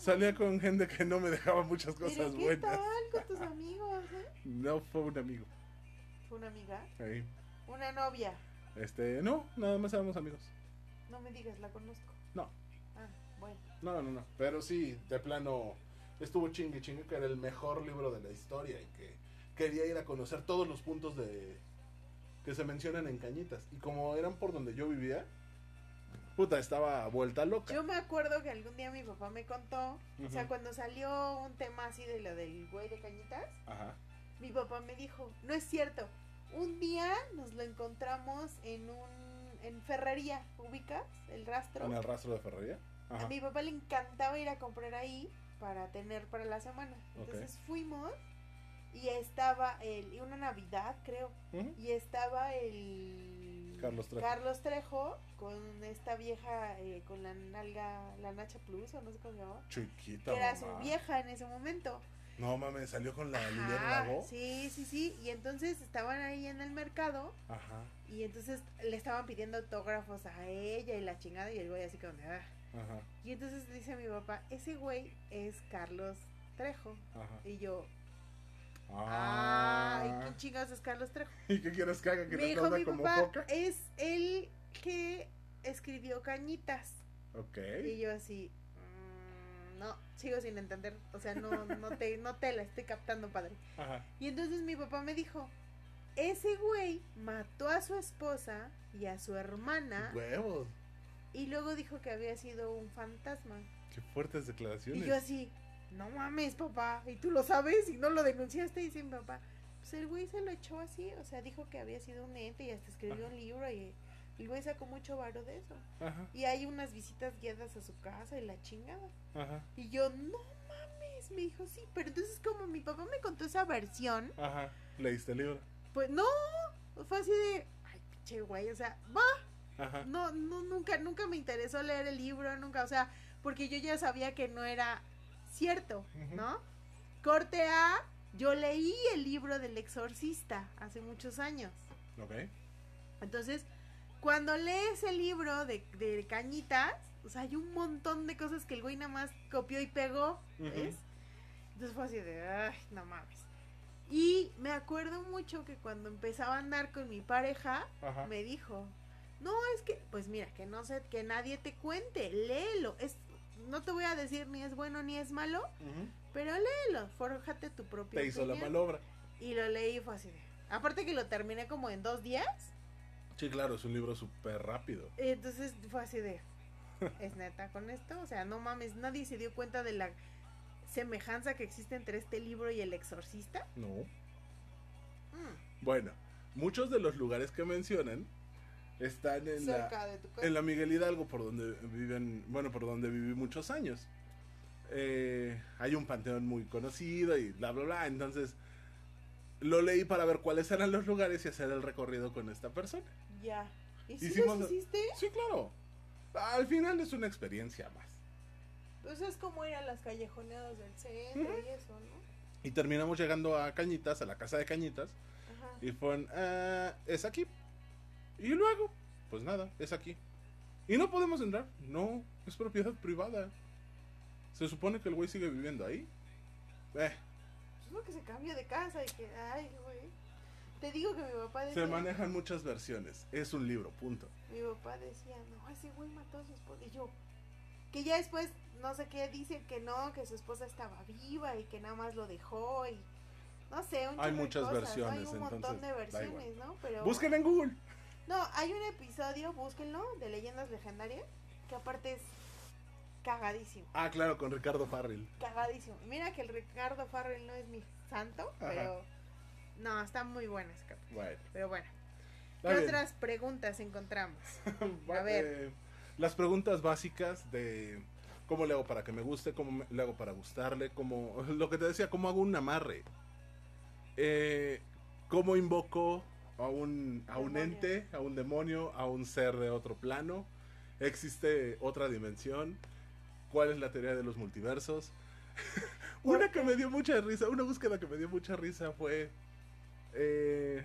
Salía con gente que no me dejaba muchas ¿Pero cosas qué buenas. tal con tus amigos? eh? No fue un amigo. ¿Fue una amiga? Ahí. Una novia. Este, no, nada más éramos amigos. No me digas, la conozco. No. Ah, bueno. No, no, no. Pero sí, de plano, estuvo chingue chingue que era el mejor libro de la historia y que quería ir a conocer todos los puntos de que se mencionan en Cañitas. Y como eran por donde yo vivía, puta, estaba vuelta loca. Yo me acuerdo que algún día mi papá me contó, o sea, cuando salió un tema así de lo del güey de cañitas, Ajá. mi papá me dijo, no es cierto, un día nos lo encontramos en un, en ferrería, ¿ubicas? El rastro. ¿En el rastro de Ferrería? A mi papá le encantaba ir a comprar ahí para tener para la semana. Entonces fuimos y estaba el, y una Navidad creo, y estaba el Carlos Trejo. Carlos Trejo con esta vieja eh, con la nalga, la Nacha Plus o no sé cómo se llama. Chiquita. Que era su vieja en ese momento. No mames, salió con la Ajá, Lago. sí, sí, sí. Y entonces estaban ahí en el mercado Ajá. y entonces le estaban pidiendo autógrafos a ella y la chingada y el güey así como de, "Ah". Ajá. Y entonces dice mi papá, ese güey es Carlos Trejo. Ajá. Y yo, Ah. ay, ¿quién chingados es Carlos Trejo? ¿Y qué quieres que haga? ¿Que Me dijo mi como papá, es el que escribió Cañitas. Ok. Y yo así, "Mm, no, sigo sin entender. O sea, no, no, te, no te la estoy captando, padre. Ajá. Y entonces mi papá me dijo, ese güey mató a su esposa y a su hermana Huevos. y luego dijo que había sido un fantasma. Qué fuertes declaraciones. Y yo así, no mames, papá, y tú lo sabes y no lo denunciaste. Y dice mi papá, pues el güey se lo echó así, o sea, dijo que había sido un ente y hasta escribió Ajá. un libro y el güey sacó mucho varo de eso. Ajá. Y hay unas visitas guiadas a su casa y la chingada. Ajá. Y yo, no mames, me dijo, sí, pero entonces como mi papá me contó esa versión, Ajá. Leíste el libro. pues no, fue así de, ay, pinche güey, o sea, va, Ajá. no, no, nunca, nunca me interesó leer el libro, nunca, o sea, porque yo ya sabía que no era cierto. ¿no? Corte A, yo leí el libro del exorcista hace muchos años. Ok. Entonces, cuando lees el libro de, de Cañitas, o sea, hay un montón de cosas que el güey nada más copió y pegó, ¿ves? Entonces fue así de, ay, no mames. Y me acuerdo mucho que cuando empezaba a andar con mi pareja, Ajá. me dijo, no, es que, pues mira, que no sé, que nadie te cuente, léelo. Es, no te voy a decir ni es bueno ni es malo, pero léelo, forjate tu propia Te hizo la malobra. Y lo leí y fue así de, aparte que lo terminé como en dos días, Sí, claro, es un libro súper rápido. entonces fue así de, ¿es neta con esto? O sea, no mames, nadie se dio cuenta de la semejanza que existe entre este libro y el exorcista. No. Mm, Bueno, muchos de los lugares que mencionan están en la, cerca de tu casa. en la Miguel Hidalgo, por donde viven, bueno, por donde viví muchos años. Eh, hay un panteón muy conocido y bla, bla, bla. Entonces, lo leí para ver cuáles eran los lugares y hacer el recorrido con esta persona. Ya. ¿Y si Hicimos- los hiciste? Sí, claro. Al final es una experiencia más. Pues es como ir a las callejoneadas del centro y eso, ¿no? Y terminamos llegando a Cañitas, a la casa de Cañitas. Ajá. Y fueron, "Ah, es aquí. Y luego, pues nada, es aquí. Y no podemos entrar. No, es propiedad privada. Se supone que el güey sigue viviendo ahí. Eh, Pues no que se cambió de casa y que, ay, güey. Te digo que mi papá decía, se manejan muchas versiones. Es un libro, punto. mi papá decía, no, ese güey mató a su esposa. Y yo, que ya después, no sé qué, dice que no, que su esposa estaba viva y que nada más lo dejó y... No sé, un Hay de muchas cosas, ¿no? versiones, Hay un montón de versiones, ¿no? Pero... Busquen en Google. No, hay un episodio, búsquenlo, de Leyendas Legendarias, que aparte es cagadísimo. Ah, claro, con Ricardo Farrell. cagadísimo. Mira que el Ricardo Farrell no es mi santo, Ajá. pero no, está muy buena ese capítulo. Bueno. Pero bueno, está ¿qué bien. otras preguntas encontramos? Va- A ver. eh, las preguntas básicas de cómo le hago para que me guste, cómo me- le hago para gustarle, cómo, lo que te decía, cómo hago un amarre, Eh, cómo invoco a un, a un Demonio. ente, a un demonio, a un ser de otro plano, existe otra dimensión, cuál es la teoría de los multiversos. una que me dio mucha risa, una búsqueda que me dio mucha risa fue eh,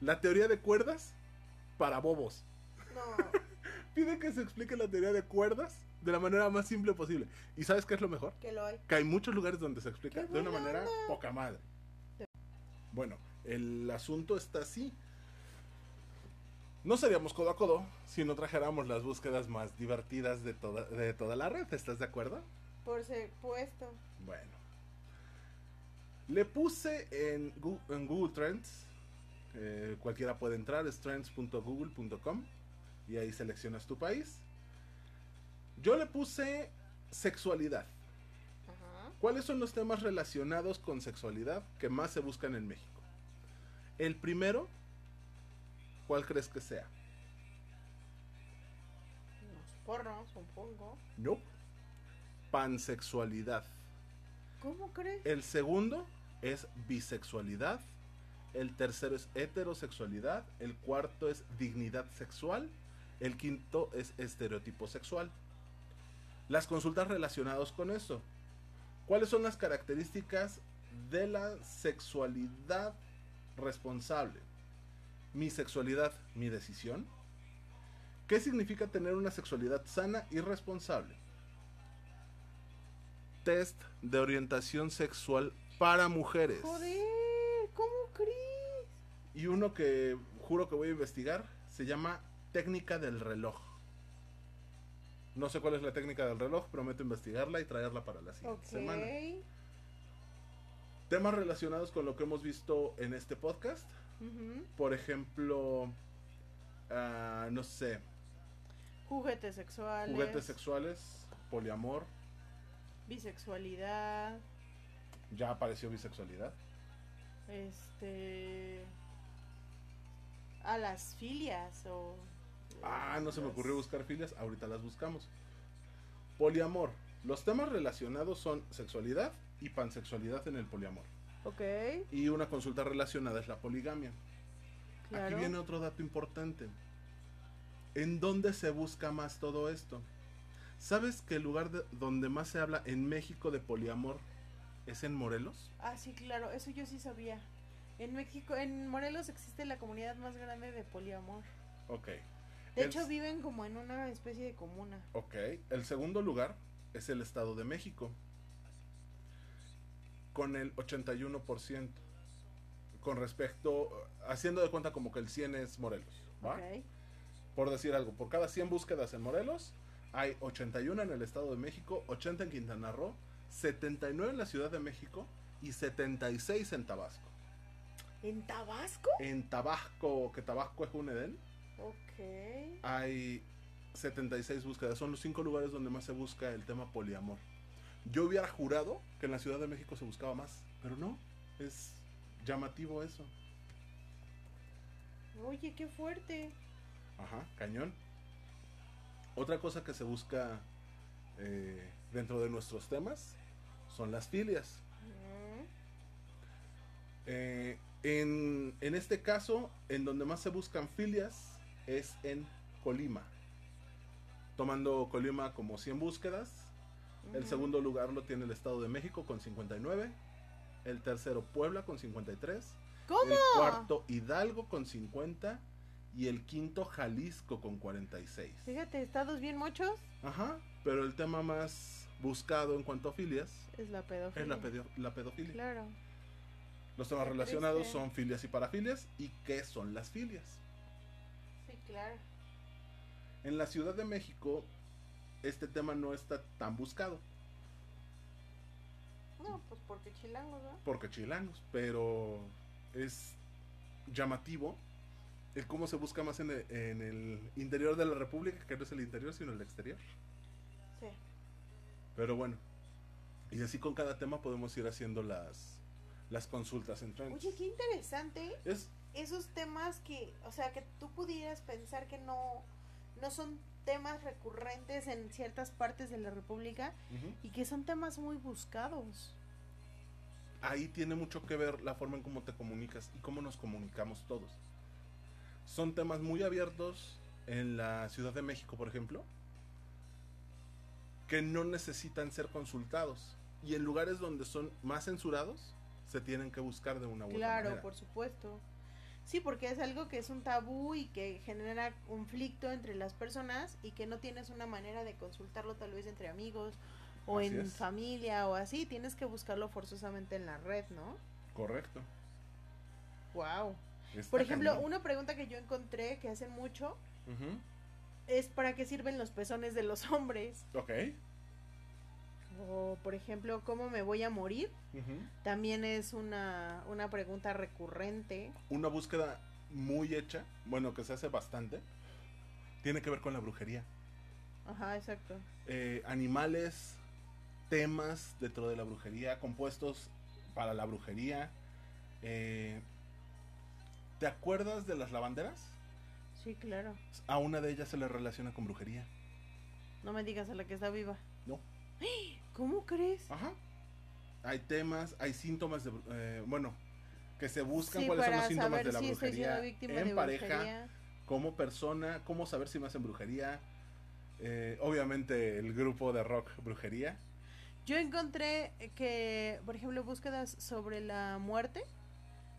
la teoría de cuerdas para bobos. No, Piden que se explique la teoría de cuerdas de la manera más simple posible. ¿Y sabes qué es lo mejor? que lo hay. Que hay muchos lugares donde se explica ¡Qué de una manera onda! poca madre. Bueno, el asunto está así. No seríamos codo a codo si no trajéramos las búsquedas más divertidas de toda, de toda la red, ¿estás de acuerdo? Por supuesto. Bueno. Le puse en Google, en Google Trends, eh, cualquiera puede entrar, es trends.google.com y ahí seleccionas tu país. Yo le puse sexualidad. Ajá. ¿Cuáles son los temas relacionados con sexualidad que más se buscan en México? El primero, ¿cuál crees que sea? Los porros, supongo. No. Pansexualidad. ¿Cómo crees? El segundo es bisexualidad. El tercero es heterosexualidad. El cuarto es dignidad sexual. El quinto es estereotipo sexual. Las consultas relacionadas con eso. ¿Cuáles son las características de la sexualidad responsable? Mi sexualidad, mi decisión. ¿Qué significa tener una sexualidad sana y responsable? Test de orientación sexual para mujeres. Joder, ¿cómo crees? Y uno que juro que voy a investigar se llama técnica del reloj. No sé cuál es la técnica del reloj, prometo investigarla y traerla para la siguiente Ok. semana. Temas relacionados con lo que hemos visto en este podcast. Por ejemplo, ah, no sé, Juguetes sexuales. juguetes sexuales, poliamor, Bisexualidad. ya apareció bisexualidad. Este. A las filias o. Ah, no se me ocurrió buscar filias, ahorita las buscamos. Poliamor. Los temas relacionados son sexualidad y pansexualidad en el poliamor. Ok, Y una consulta relacionada es la poligamia. claro. Aquí viene otro dato importante. ¿En dónde se busca más todo esto? ¿Sabes que el lugar de- donde más se habla en México de poliamor es en Morelos? Ah, sí, claro, eso yo sí sabía. En México, en Morelos existe la comunidad más grande de poliamor. Ok. De El- hecho, viven como en una especie de comuna. Ok. El segundo lugar es el Estado de México. Con el 81%. Con respecto, haciendo de cuenta como que el 100 es Morelos. ¿va? Ok. Por decir algo, por cada 100 búsquedas en Morelos, hay 81 en el Estado de México, 80 en Quintana Roo, 79 en la Ciudad de México y 76 en Tabasco. ¿En Tabasco? En Tabasco, que Tabasco es un Edén, Ok. hay 76 búsquedas. Son los cinco lugares donde más se busca el tema poliamor. Yo hubiera jurado que en la Ciudad de México se buscaba más, pero no, es llamativo eso. Oye, qué fuerte. Ajá, cañón. Otra cosa que se busca eh, dentro de nuestros temas son las filias. Eh, en, en este caso, en donde más se buscan filias es en Colima. Tomando Colima como 100 búsquedas. El segundo lugar lo tiene el Estado de México con 59. El tercero Puebla con 53. ¿Cómo? El cuarto Hidalgo con 50. Y el quinto Jalisco con 46. Fíjate, estados bien mochos. Ajá, pero el tema más buscado en cuanto a filias Es la pedofilia. es la, pedo- la pedofilia. Claro. Los temas Qué relacionados triste. son filias y parafilias. ¿Y qué son las filias? Sí, claro. En la Ciudad de México, este tema no está tan buscado, No, pues porque chilangos, ¿no? porque chilangos, pero es llamativo el cómo se busca más en el, en el interior de la República, que no es el interior, sino el exterior. Sí. Pero bueno, y así con cada tema podemos ir haciendo las, las consultas en Trends. Oye, qué interesante Es, esos temas que, o sea, que tú pudieras pensar que no, no son temas recurrentes en ciertas partes de la República y que son temas muy buscados. ahí tiene mucho que ver la forma en cómo te comunicas y cómo nos comunicamos todos. Son temas muy abiertos en la Ciudad de México, por ejemplo, que no necesitan ser consultados. Y en lugares donde son más censurados, se tienen que buscar de una u otra Claro, manera. por supuesto. Sí, porque es algo que es un tabú y que genera conflicto entre las personas y que no tienes una manera de consultarlo tal vez entre amigos o Así en es. familia o así, tienes que buscarlo forzosamente en la red, ¿no? Correcto. Wow. Está Por ejemplo, cañón. una pregunta que yo encontré que hacen mucho es ¿para qué sirven los pezones de los hombres? Ok. O, por ejemplo, ¿cómo me voy a morir? También es una, una pregunta recurrente. Una búsqueda muy hecha, bueno, que se hace bastante, tiene que ver con la brujería. Ajá, exacto. Eh, animales, temas dentro de la brujería, compuestos para la brujería. Eh, ¿Te acuerdas de las lavanderas? Sí, claro. A una de ellas se le relaciona con brujería. No me digas a la que está viva. No. ¿Cómo crees? Ajá. Hay temas, hay síntomas de, eh, bueno, que se buscan Sí, cuáles son los síntomas de la si brujería en de pareja, brujería. como persona, cómo saber si me hacen brujería. Eh, obviamente el grupo de rock brujería. Yo encontré que, por ejemplo, búsquedas sobre la muerte,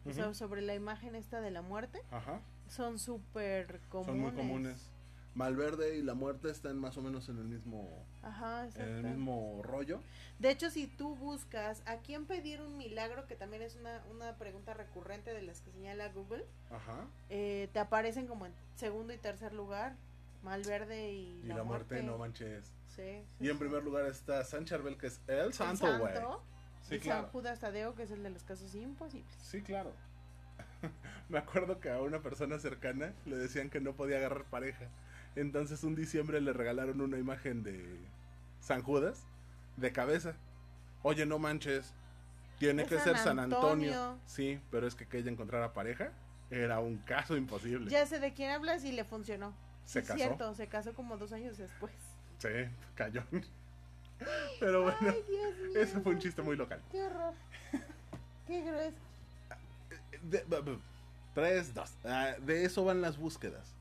o sea, sobre la imagen esta de la muerte, Ajá. son súper comunes. Son muy comunes. Malverde y la muerte están más o menos en el mismo, Ajá, en el mismo rollo. De hecho, si tú buscas a quién pedir un milagro, que también es una, una pregunta recurrente de las que señala Google, Ajá. eh, te aparecen como en segundo y tercer lugar, Malverde y, Y la, muerte, no manches. Sí, sí, Y en sí. primer lugar está San Charbel, que es el El santo, güey. Sí, y claro. San Judas Tadeo, que es el de los casos imposibles. Sí, claro. Me acuerdo que a una persona cercana le decían que no podía agarrar pareja. Entonces un diciembre le regalaron una imagen de San Judas de cabeza. Oye, no manches. Tiene Es que San ser San Antonio. Antonio. Sí, pero es que que ella encontrara pareja era un caso imposible. Ya sé de quién hablas y le funcionó. Se Sí, casó. cierto, se casó como dos años después. Sí, cayó. Pero bueno, Ay, Dios mío. ese fue un chiste muy local. Qué horror. Qué grueso. Tres, dos. Ah, de eso van las búsquedas.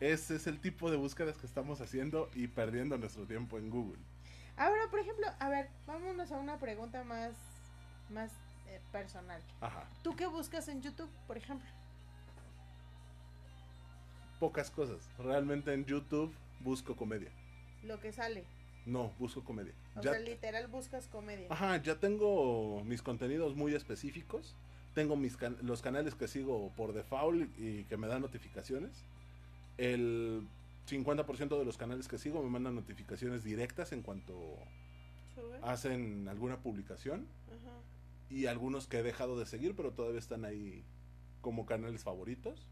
Ese es el tipo de búsquedas que estamos haciendo y perdiendo nuestro tiempo en Google. Ahora, por ejemplo, a ver, vámonos a una pregunta más, más eh, personal. Ajá. ¿Tú qué buscas en YouTube, por ejemplo? Pocas cosas. Realmente en YouTube busco comedia. Lo que sale. No, busco comedia. O Ya- sea, literal buscas comedia. Ajá, ya tengo mis contenidos muy específicos. Tengo mis can- los canales que sigo por default y que me dan notificaciones. El 50% de los canales que sigo me mandan notificaciones directas en cuanto Sube. hacen alguna publicación. Ajá. y algunos que he dejado de seguir, pero todavía están ahí como canales favoritos.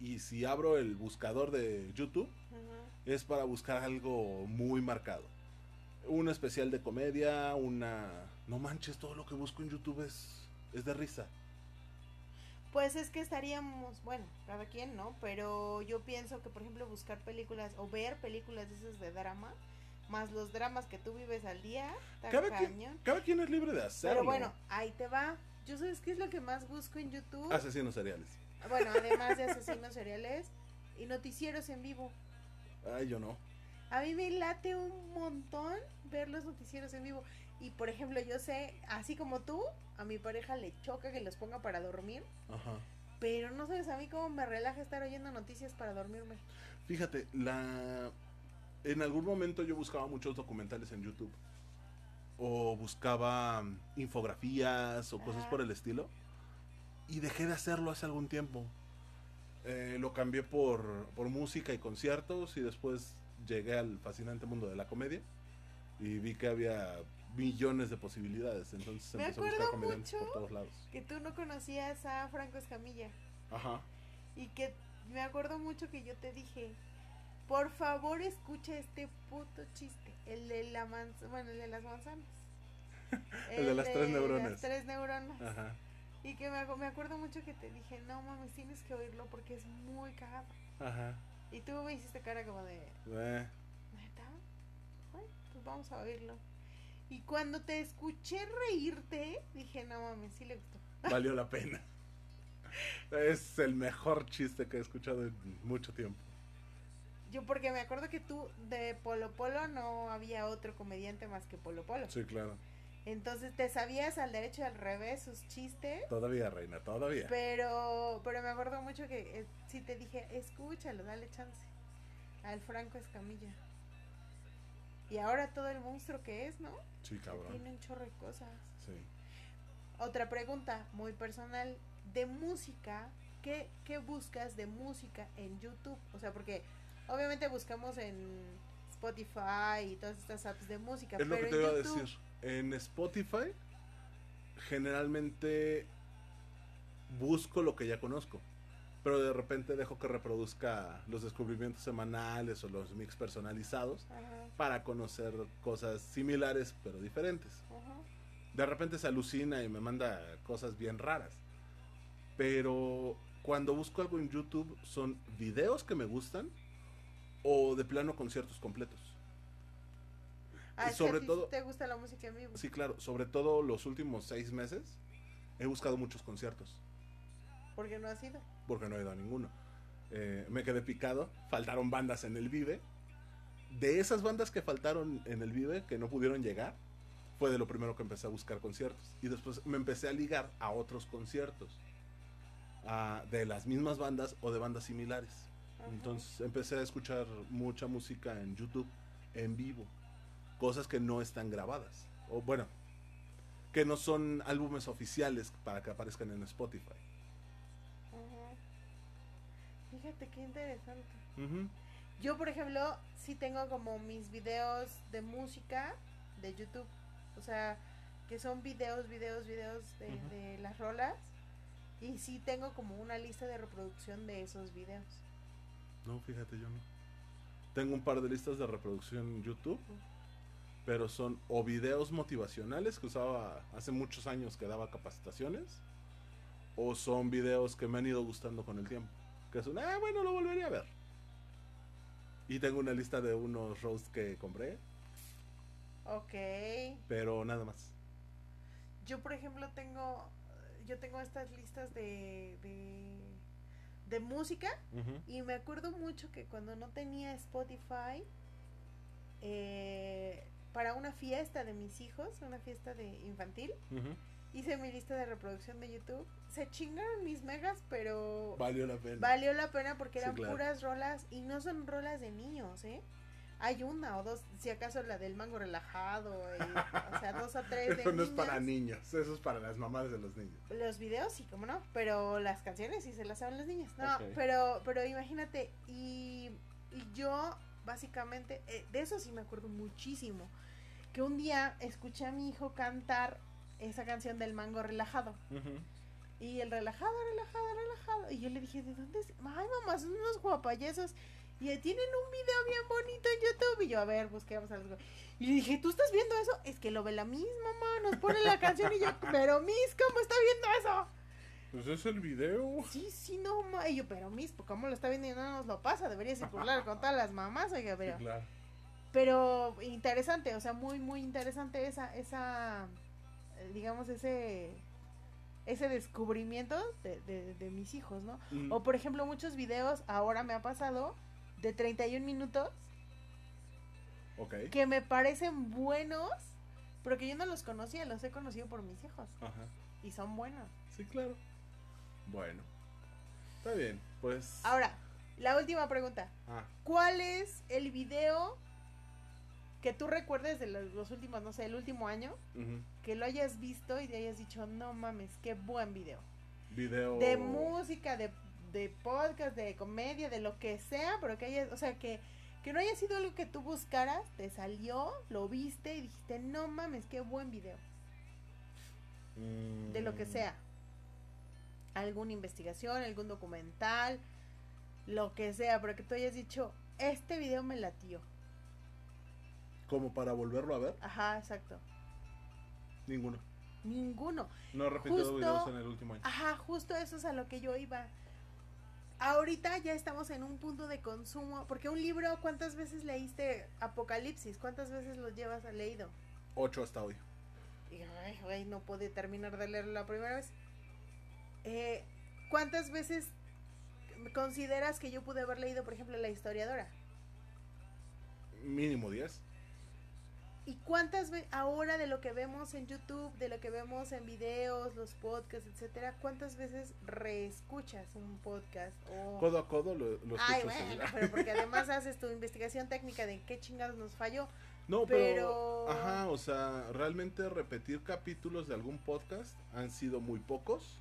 Y si abro el buscador de YouTube, Ajá. Es para buscar algo muy marcado. Un especial de comedia, una... No manches, todo lo que busco en YouTube es, es de risa. Pues es que estaríamos, bueno, cada quien, ¿no? Pero yo pienso que, por ejemplo, buscar películas o ver películas de esas de drama, más los dramas que tú vives al día, está Cada cañón. quien, cada quien es libre de hacerlo. Pero bueno, ahí te va. Yo sabes qué es lo que más busco en YouTube. Asesinos seriales. Bueno, además de asesinos seriales y noticieros en vivo. Ay, yo no. A mí me late un montón ver los noticieros en vivo. Y por ejemplo, yo sé, así como tú, a mi pareja le choca que los ponga para dormir. Ajá. Pero no sabes a mí cómo me relaja estar oyendo noticias para dormirme. Fíjate, la en algún momento yo buscaba muchos documentales en YouTube o buscaba mm, infografías o cosas Ajá. por el estilo y dejé de hacerlo hace algún tiempo. Eh, lo cambié por, por música y conciertos y después llegué al fascinante mundo de la comedia y vi que había millones de posibilidades, entonces Me empecé a buscar comediantes mucho. por todos lados. Que tú no conocías a Franco Escamilla. Ajá. Y que me acuerdo mucho que yo te dije, por favor escucha este puto chiste. El de la manz- bueno, el de las manzanas. El de las tres neuronas. Las tres neuronas. Ajá. Y que me, me acuerdo mucho que te dije, no mames, tienes que oírlo porque es muy cagado. Ajá. Y tú me hiciste cara como de, Eh, ¿neta? Bueno, pues vamos a oírlo. Y cuando te escuché reírte, dije, no mames, sí le gustó. valió la pena. Es el mejor chiste que he escuchado en mucho tiempo. Yo porque me acuerdo que tú de Polo Polo no había otro comediante más que Polo Polo. Sí, claro. Entonces te sabías al derecho y al revés sus chistes. Todavía, reina, todavía. Pero, pero me acuerdo mucho que eh, sí te dije, escúchalo, dale chance. Al Franco Escamilla. Y ahora todo el monstruo que es, ¿no? Sí, cabrón. Tiene un chorro de cosas. Sí. Otra pregunta, muy personal. de música, ¿qué, ¿qué buscas de música en YouTube? O sea, porque obviamente buscamos en Spotify y todas estas apps de música. Es lo pero que te iba a YouTube- decir. En Spotify, generalmente busco lo que ya conozco. Pero de repente dejo que reproduzca los descubrimientos semanales o los mix personalizados Ajá, para conocer cosas similares pero diferentes. ajá. De repente se alucina y me manda cosas bien raras. Pero cuando busco algo en YouTube son videos que me gustan o de plano conciertos completos. Ah, sobre todo- te gusta la música en vivo. Sí, claro, sobre todo los últimos seis meses he buscado muchos conciertos Porque no has ido. porque no he ido a ninguno. Eh, me quedé picado, faltaron bandas en el Vive. De esas bandas que faltaron en el Vive, que no pudieron llegar, fue de lo primero que empecé a buscar conciertos. Y después me empecé a ligar a otros conciertos. de las mismas bandas o de bandas similares. Ajá. Entonces empecé a escuchar mucha música en YouTube en vivo. Cosas que no están grabadas. O bueno, que no son álbumes oficiales para que aparezcan en Spotify. Ajá. Fíjate qué interesante. Yo, por ejemplo, sí tengo como mis videos de música de YouTube. O sea, que son videos, videos, videos de, de las rolas. Y sí tengo como una lista de reproducción de esos videos. No, fíjate, yo no. Tengo un par de listas de reproducción en YouTube, pero son o videos motivacionales que usaba hace muchos años que daba capacitaciones, o son videos que me han ido gustando con el tiempo. Que son, ah, bueno, lo volvería a ver. Y tengo una lista de unos roasts que compré, Ok. pero nada más. Yo, por ejemplo, tengo. Yo tengo estas listas de. de, de música. Y me acuerdo mucho que cuando no tenía Spotify, eh, para una fiesta de mis hijos, una fiesta de infantil, hice mi lista de reproducción de YouTube. Se chingaron mis megas, pero Valió la pena. valió la pena porque Sí, eran claro. puras rolas y no son rolas de niños, ¿eh? Hay una o dos, si acaso la del mango relajado, y, o sea, dos o tres de Eso no es para niños, eso es para las mamás de los niños. Los videos sí, cómo no, pero las canciones sí se las saben las niñas. No, pero pero imagínate, y, y yo básicamente, eh, de eso sí me acuerdo muchísimo, que un día escuché a mi hijo cantar esa canción del mango relajado. Y el relajado, relajado, relajado. Y yo le dije, ¿de dónde es? Ay, mamá, son unos guapayazos. Y tienen un video bien bonito en YouTube. Y yo, a ver, busquemos algo. Y le dije, ¿tú estás viendo eso? Es que lo ve la misma, mamá. Nos pone la canción y yo, pero Miss, ¿cómo está viendo eso? Pues es el video. Sí, sí, no, ma. Y yo, pero Miss, ¿cómo lo está viendo y no nos lo pasa? Debería circular con todas las mamás, oiga, pero... Sí, claro. Pero interesante, o sea, muy, muy interesante esa, esa, eh, digamos, ese, ese descubrimiento de, de, de mis hijos, ¿no? Mm. O por ejemplo, muchos videos, ahora me ha pasado, de 31 minutos, Ok. que me parecen buenos, pero que yo no los conocía, los he conocido por mis hijos, Ajá. y son buenos. Sí, claro. Bueno. Está bien, pues. Ahora, la última pregunta, Ah, ¿cuál es el video que tú recuerdes de los, los últimos, no sé, el último año, que lo hayas visto y te hayas dicho, no mames, qué buen video? Video. De música, de, de podcast, de comedia, de lo que sea, pero que hayas, o sea, que, que no haya sido algo que tú buscaras, te salió, lo viste y dijiste, no mames, qué buen video. Mm, De lo que sea. Alguna investigación, algún documental, lo que sea, pero que tú hayas dicho, este video me latió. Como para volverlo a ver, Ajá, exacto. ninguno. Ninguno. No he repetido Justo- videos en el último año. Ajá, justo eso es a lo que yo iba. Ahorita ya estamos en un punto de consumo, porque un libro, ¿cuántas veces leíste Apocalipsis? ¿Cuántas veces lo llevas a leído? Ocho hasta hoy. Y, ay, güey, no pude terminar de leerlo la primera vez. Eh, ¿Cuántas veces consideras que yo pude haber leído, por ejemplo, La historiadora? Mínimo diez. ¿Y cuántas veces, ahora de lo que vemos en YouTube, de lo que vemos en videos, los podcasts, etcétera, cuántas veces reescuchas un podcast? O... Codo a codo lo, lo escucho Ay, bueno, pero porque además haces tu investigación técnica de qué chingados nos falló. No, pero, pero- Ajá, o sea, realmente repetir capítulos de algún podcast han sido muy pocos.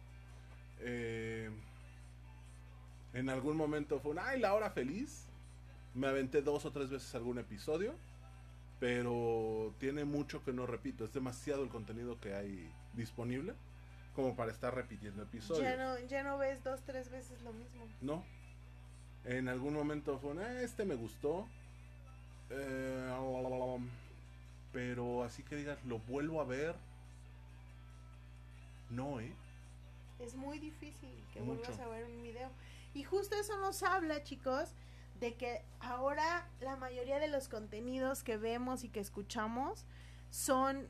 eh, en algún momento fue un, ay, la hora feliz. Me aventé dos o tres veces algún episodio, pero tiene mucho que no repito. Es demasiado el contenido que hay disponible como para estar repitiendo episodios. Ya no, ya no ves dos, tres veces lo mismo. No. En algún momento fue, "Ah, este me gustó. Eh, pero así que digas, lo vuelvo a ver. No, ¿eh? Es muy difícil que Mucho. vuelvas a ver un video. Y justo eso nos habla, chicos, de que ahora la mayoría de los contenidos que vemos y que escuchamos son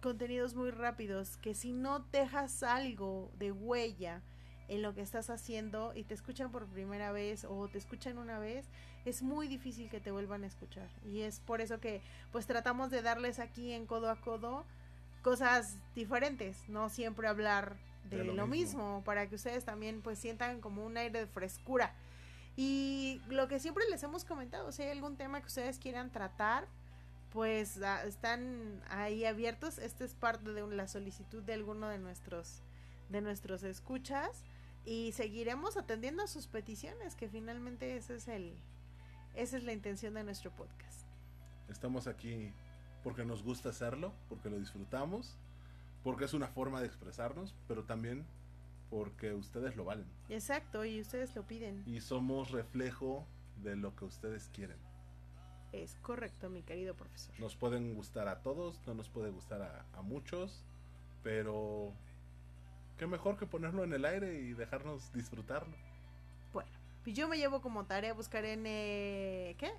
contenidos muy rápidos, que si no dejas algo de huella en lo que estás haciendo y te escuchan por primera vez o te escuchan una vez, es muy difícil que te vuelvan a escuchar. Y es por eso que pues tratamos de darles aquí en codo a codo cosas diferentes, no siempre hablar de, De lo, lo mismo. mismo. para que ustedes también pues sientan como un aire de frescura. Y lo que siempre les hemos comentado, si hay algún tema que ustedes quieran tratar, pues ah, están ahí abiertos. Esta es parte de la solicitud de alguno de nuestros de nuestros escuchas y seguiremos atendiendo a sus peticiones, que finalmente ese es el esa es la intención de nuestro podcast. Estamos aquí porque nos gusta hacerlo, porque lo disfrutamos, porque es una forma de expresarnos, pero también porque ustedes lo valen. Exacto, y ustedes lo piden. Y somos reflejo de lo que ustedes quieren. Es correcto, mi querido profesor. Nos pueden gustar a todos, no nos puede gustar a, a muchos, pero qué mejor que ponerlo en el aire y dejarnos disfrutarlo. Pues yo me llevo como tarea buscar N... ¿Qué?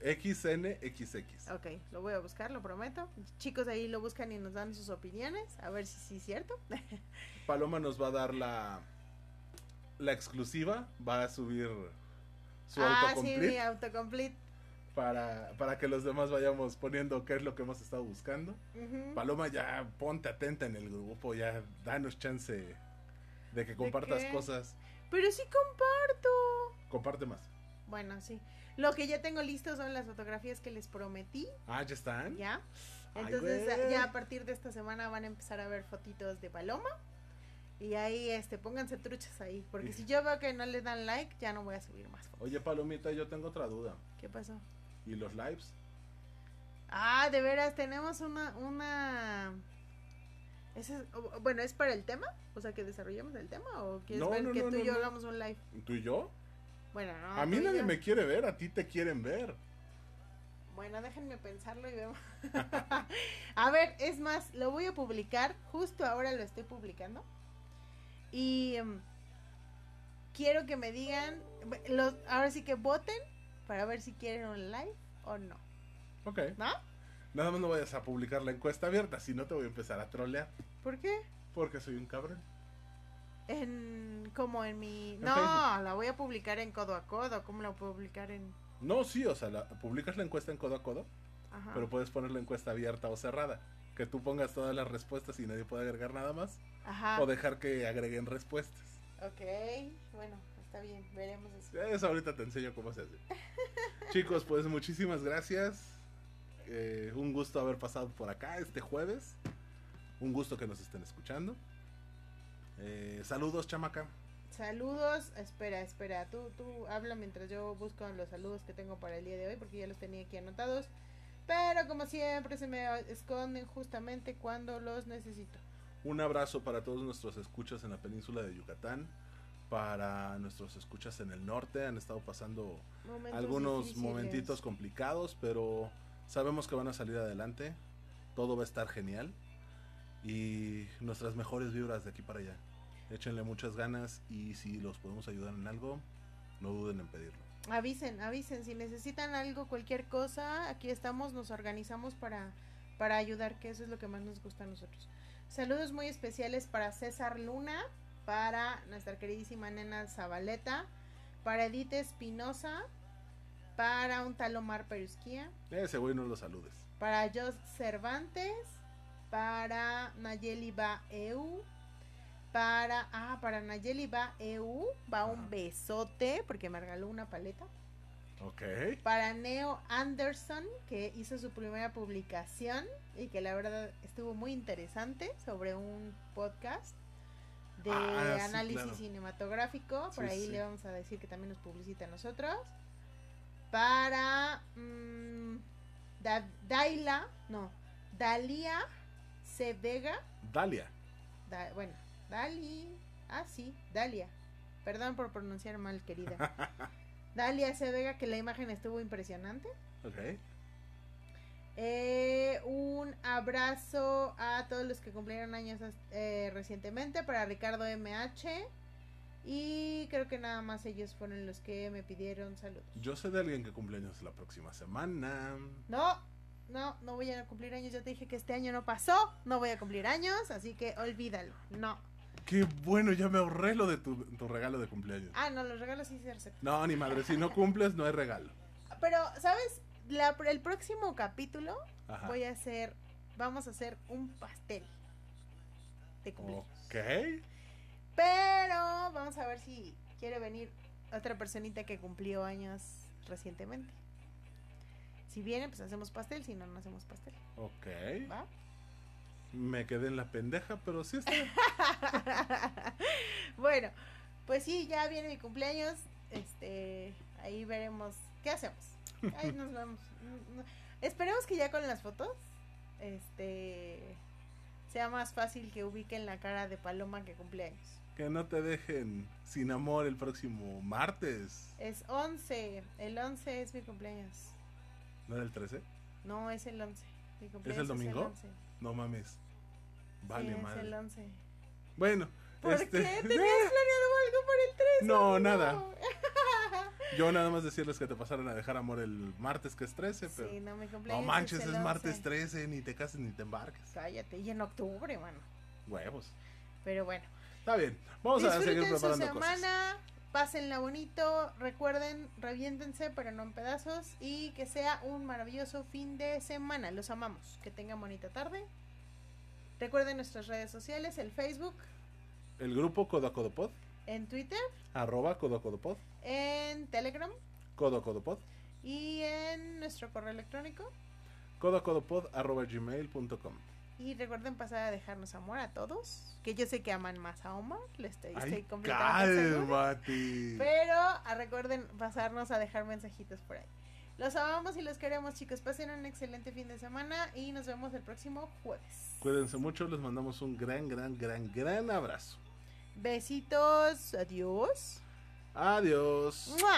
X XNXX. Ok, lo voy a buscar, lo prometo. Chicos ahí lo buscan y nos dan sus opiniones, a ver si sí es cierto. Paloma nos va a dar la, la exclusiva, va a subir su ah, sí, autocomplete mi autocomplete. para, para que los demás vayamos poniendo qué es lo que hemos estado buscando. Paloma, ya ponte atenta en el grupo, ya danos chance de que compartas cosas. Pero sí comparto. Comparte más. Bueno, sí. Lo que ya tengo listo son las fotografías que les prometí, Ah, ¿ya están? ¿ya? Entonces ya a partir de esta semana van a empezar a ver fotitos de Paloma. Y ahí, este, pónganse truchas ahí. Porque si yo veo que no le dan like, ya no voy a subir más fotos. Oye, Palomita, yo tengo otra duda. ¿Qué pasó? ¿Y los lives? Ah, de veras, tenemos una, una... Ese es- bueno, ¿es para el tema? O sea, que desarrollemos el tema o quieres No, ver no, que no, tú y yo hagamos un live? ¿Tú y yo? Bueno, no. a mí nadie yo. me quiere ver, a ti te quieren ver. Bueno, déjenme pensarlo y vemos. a ver, es más, lo voy a publicar, justo ahora lo estoy publicando. Y em, quiero que me digan, los, ahora sí que voten para ver si quieren un live o no. Ok. ¿No? Nada más no vayas a publicar la encuesta abierta, si no te voy a empezar a trolear. ¿Por qué? Porque soy un cabrón. En, como en mi... En No, Facebook. la voy a publicar en codo a codo. ¿Cómo la puedo publicar en...? No, sí, o sea, la- publicas la encuesta en codo a codo, Ajá. pero puedes poner la encuesta abierta o cerrada. Que tú pongas todas las respuestas y nadie puede agregar nada más. Ajá. O dejar que agreguen respuestas. Ok, bueno, está bien, veremos eso. Eso ahorita te enseño cómo se hace. Chicos, pues muchísimas gracias. Eh, un gusto haber pasado por acá este jueves. Un gusto que nos estén escuchando. Eh, saludos, chamaca. Saludos, espera, espera, tú, tú habla mientras yo busco los saludos que tengo para el día de hoy porque ya los tenía aquí anotados. Pero como siempre se me esconden justamente cuando los necesito. Un abrazo para todos nuestros escuchas en la península de Yucatán. Para nuestros escuchas en el norte. Han estado pasando Momentos algunos difíciles. momentitos complicados, pero sabemos que van a salir adelante. Todo va a estar genial. Y nuestras mejores vibras de aquí para allá. Échenle muchas ganas y si los podemos ayudar en algo, no duden en pedirlo. Avisen, avisen, si necesitan algo, cualquier cosa, aquí estamos, nos organizamos para, para ayudar, que eso es lo que más nos gusta a nosotros. Saludos muy especiales para César Luna, para nuestra queridísima nena Zabaleta, para Edith Espinosa, para un tal Omar Perusquía, Ese güey no lo saludes. para Jos Cervantes, para Nayeli Ba Eu, para, ah, para Nayeli Ba Eu, va un besote, porque me regaló una paleta. Ok. Para Neo Anderson, que hizo su primera publicación y que la verdad estuvo muy interesante sobre un podcast. de Ah, sí, análisis claro. cinematográfico. Por Sí, ahí sí. le vamos a decir que también nos publicita a nosotros. Para mm, Da- Daila, no, Dalia C. Vega. Dalia. Da- bueno, Dali. Ah, sí, Dalia. Perdón por pronunciar mal, querida. Dalia C. Vega, que la imagen estuvo impresionante. Ok. Eh, un abrazo a todos los que cumplieron años eh, recientemente para Ricardo MH. Y creo que nada más ellos fueron los que me pidieron saludos. Yo sé de alguien que cumple años la próxima semana. No, no, no voy a cumplir años. Ya te dije que este año no pasó. No voy a cumplir años, así que olvídalo. No. Qué bueno, ya me ahorré lo de tu, tu regalo de cumpleaños. Ah, no, los regalos sí se aceptan. No, ni madre, si no cumples no hay regalo. Pero, ¿sabes? La- el próximo capítulo Ajá. voy a hacer. Vamos a hacer un pastel de cumpleaños. Ok. Pero vamos a ver si quiere venir otra personita que cumplió años recientemente. Si viene, pues hacemos pastel, si no, no hacemos pastel. Ok. ¿Va? Me quedé en la pendeja, pero sí está. bueno, pues sí, ya viene mi cumpleaños. Este, ahí veremos qué hacemos. Ahí nos vemos. Mm. Esperemos que ya con las fotos, este, sea más fácil que ubiquen la cara de Paloma que cumpleaños. Que no te dejen sin amor el próximo martes. Es 11, el 11 es mi cumpleaños. ¿No era el 13? No, es el 11. Mi cumpleaños domingo? 11. No mames. Vale, sí, es madre. el 11. Bueno, ¿Por este, qué? ¿Tenías planeado algo por el 13? No, nada. Yo nada más decirles que te pasaron a dejar amor el martes que es 13, pero Sí, no, mi no cumpleaños manches, es, es, el martes 11. 13, ni te cases ni te embarques. Cállate, y en octubre, mano. Huevos. Pero bueno. Está bien. Vamos a seguir Disfruten su preparando cosas. semana, pásenla bonito, recuerden, reviéntense, pero no en pedazos, y que sea un maravilloso fin de semana. Los amamos. Que tengan bonita tarde. Recuerden nuestras redes sociales, el Facebook, El grupo Codo a Codo Pod, en Twitter, arroba Codo a Codo Pod, en Telegram Codo a Codo Pod, y en nuestro correo electrónico. Codo a Codo Pod, arroba gmail.com. Y recuerden pasar a dejarnos amor a todos. Que yo sé que aman más a Omar. Le estoy, estoy Ay, completamente cálmate. Pero ah, recuerden pasarnos a dejar mensajitos por ahí. Los amamos y los queremos, chicos. Pasen un excelente fin de semana y nos vemos el próximo jueves. Cuídense mucho, les mandamos un gran, gran, gran, gran abrazo. Besitos. Adiós. Adiós. ¡Mua!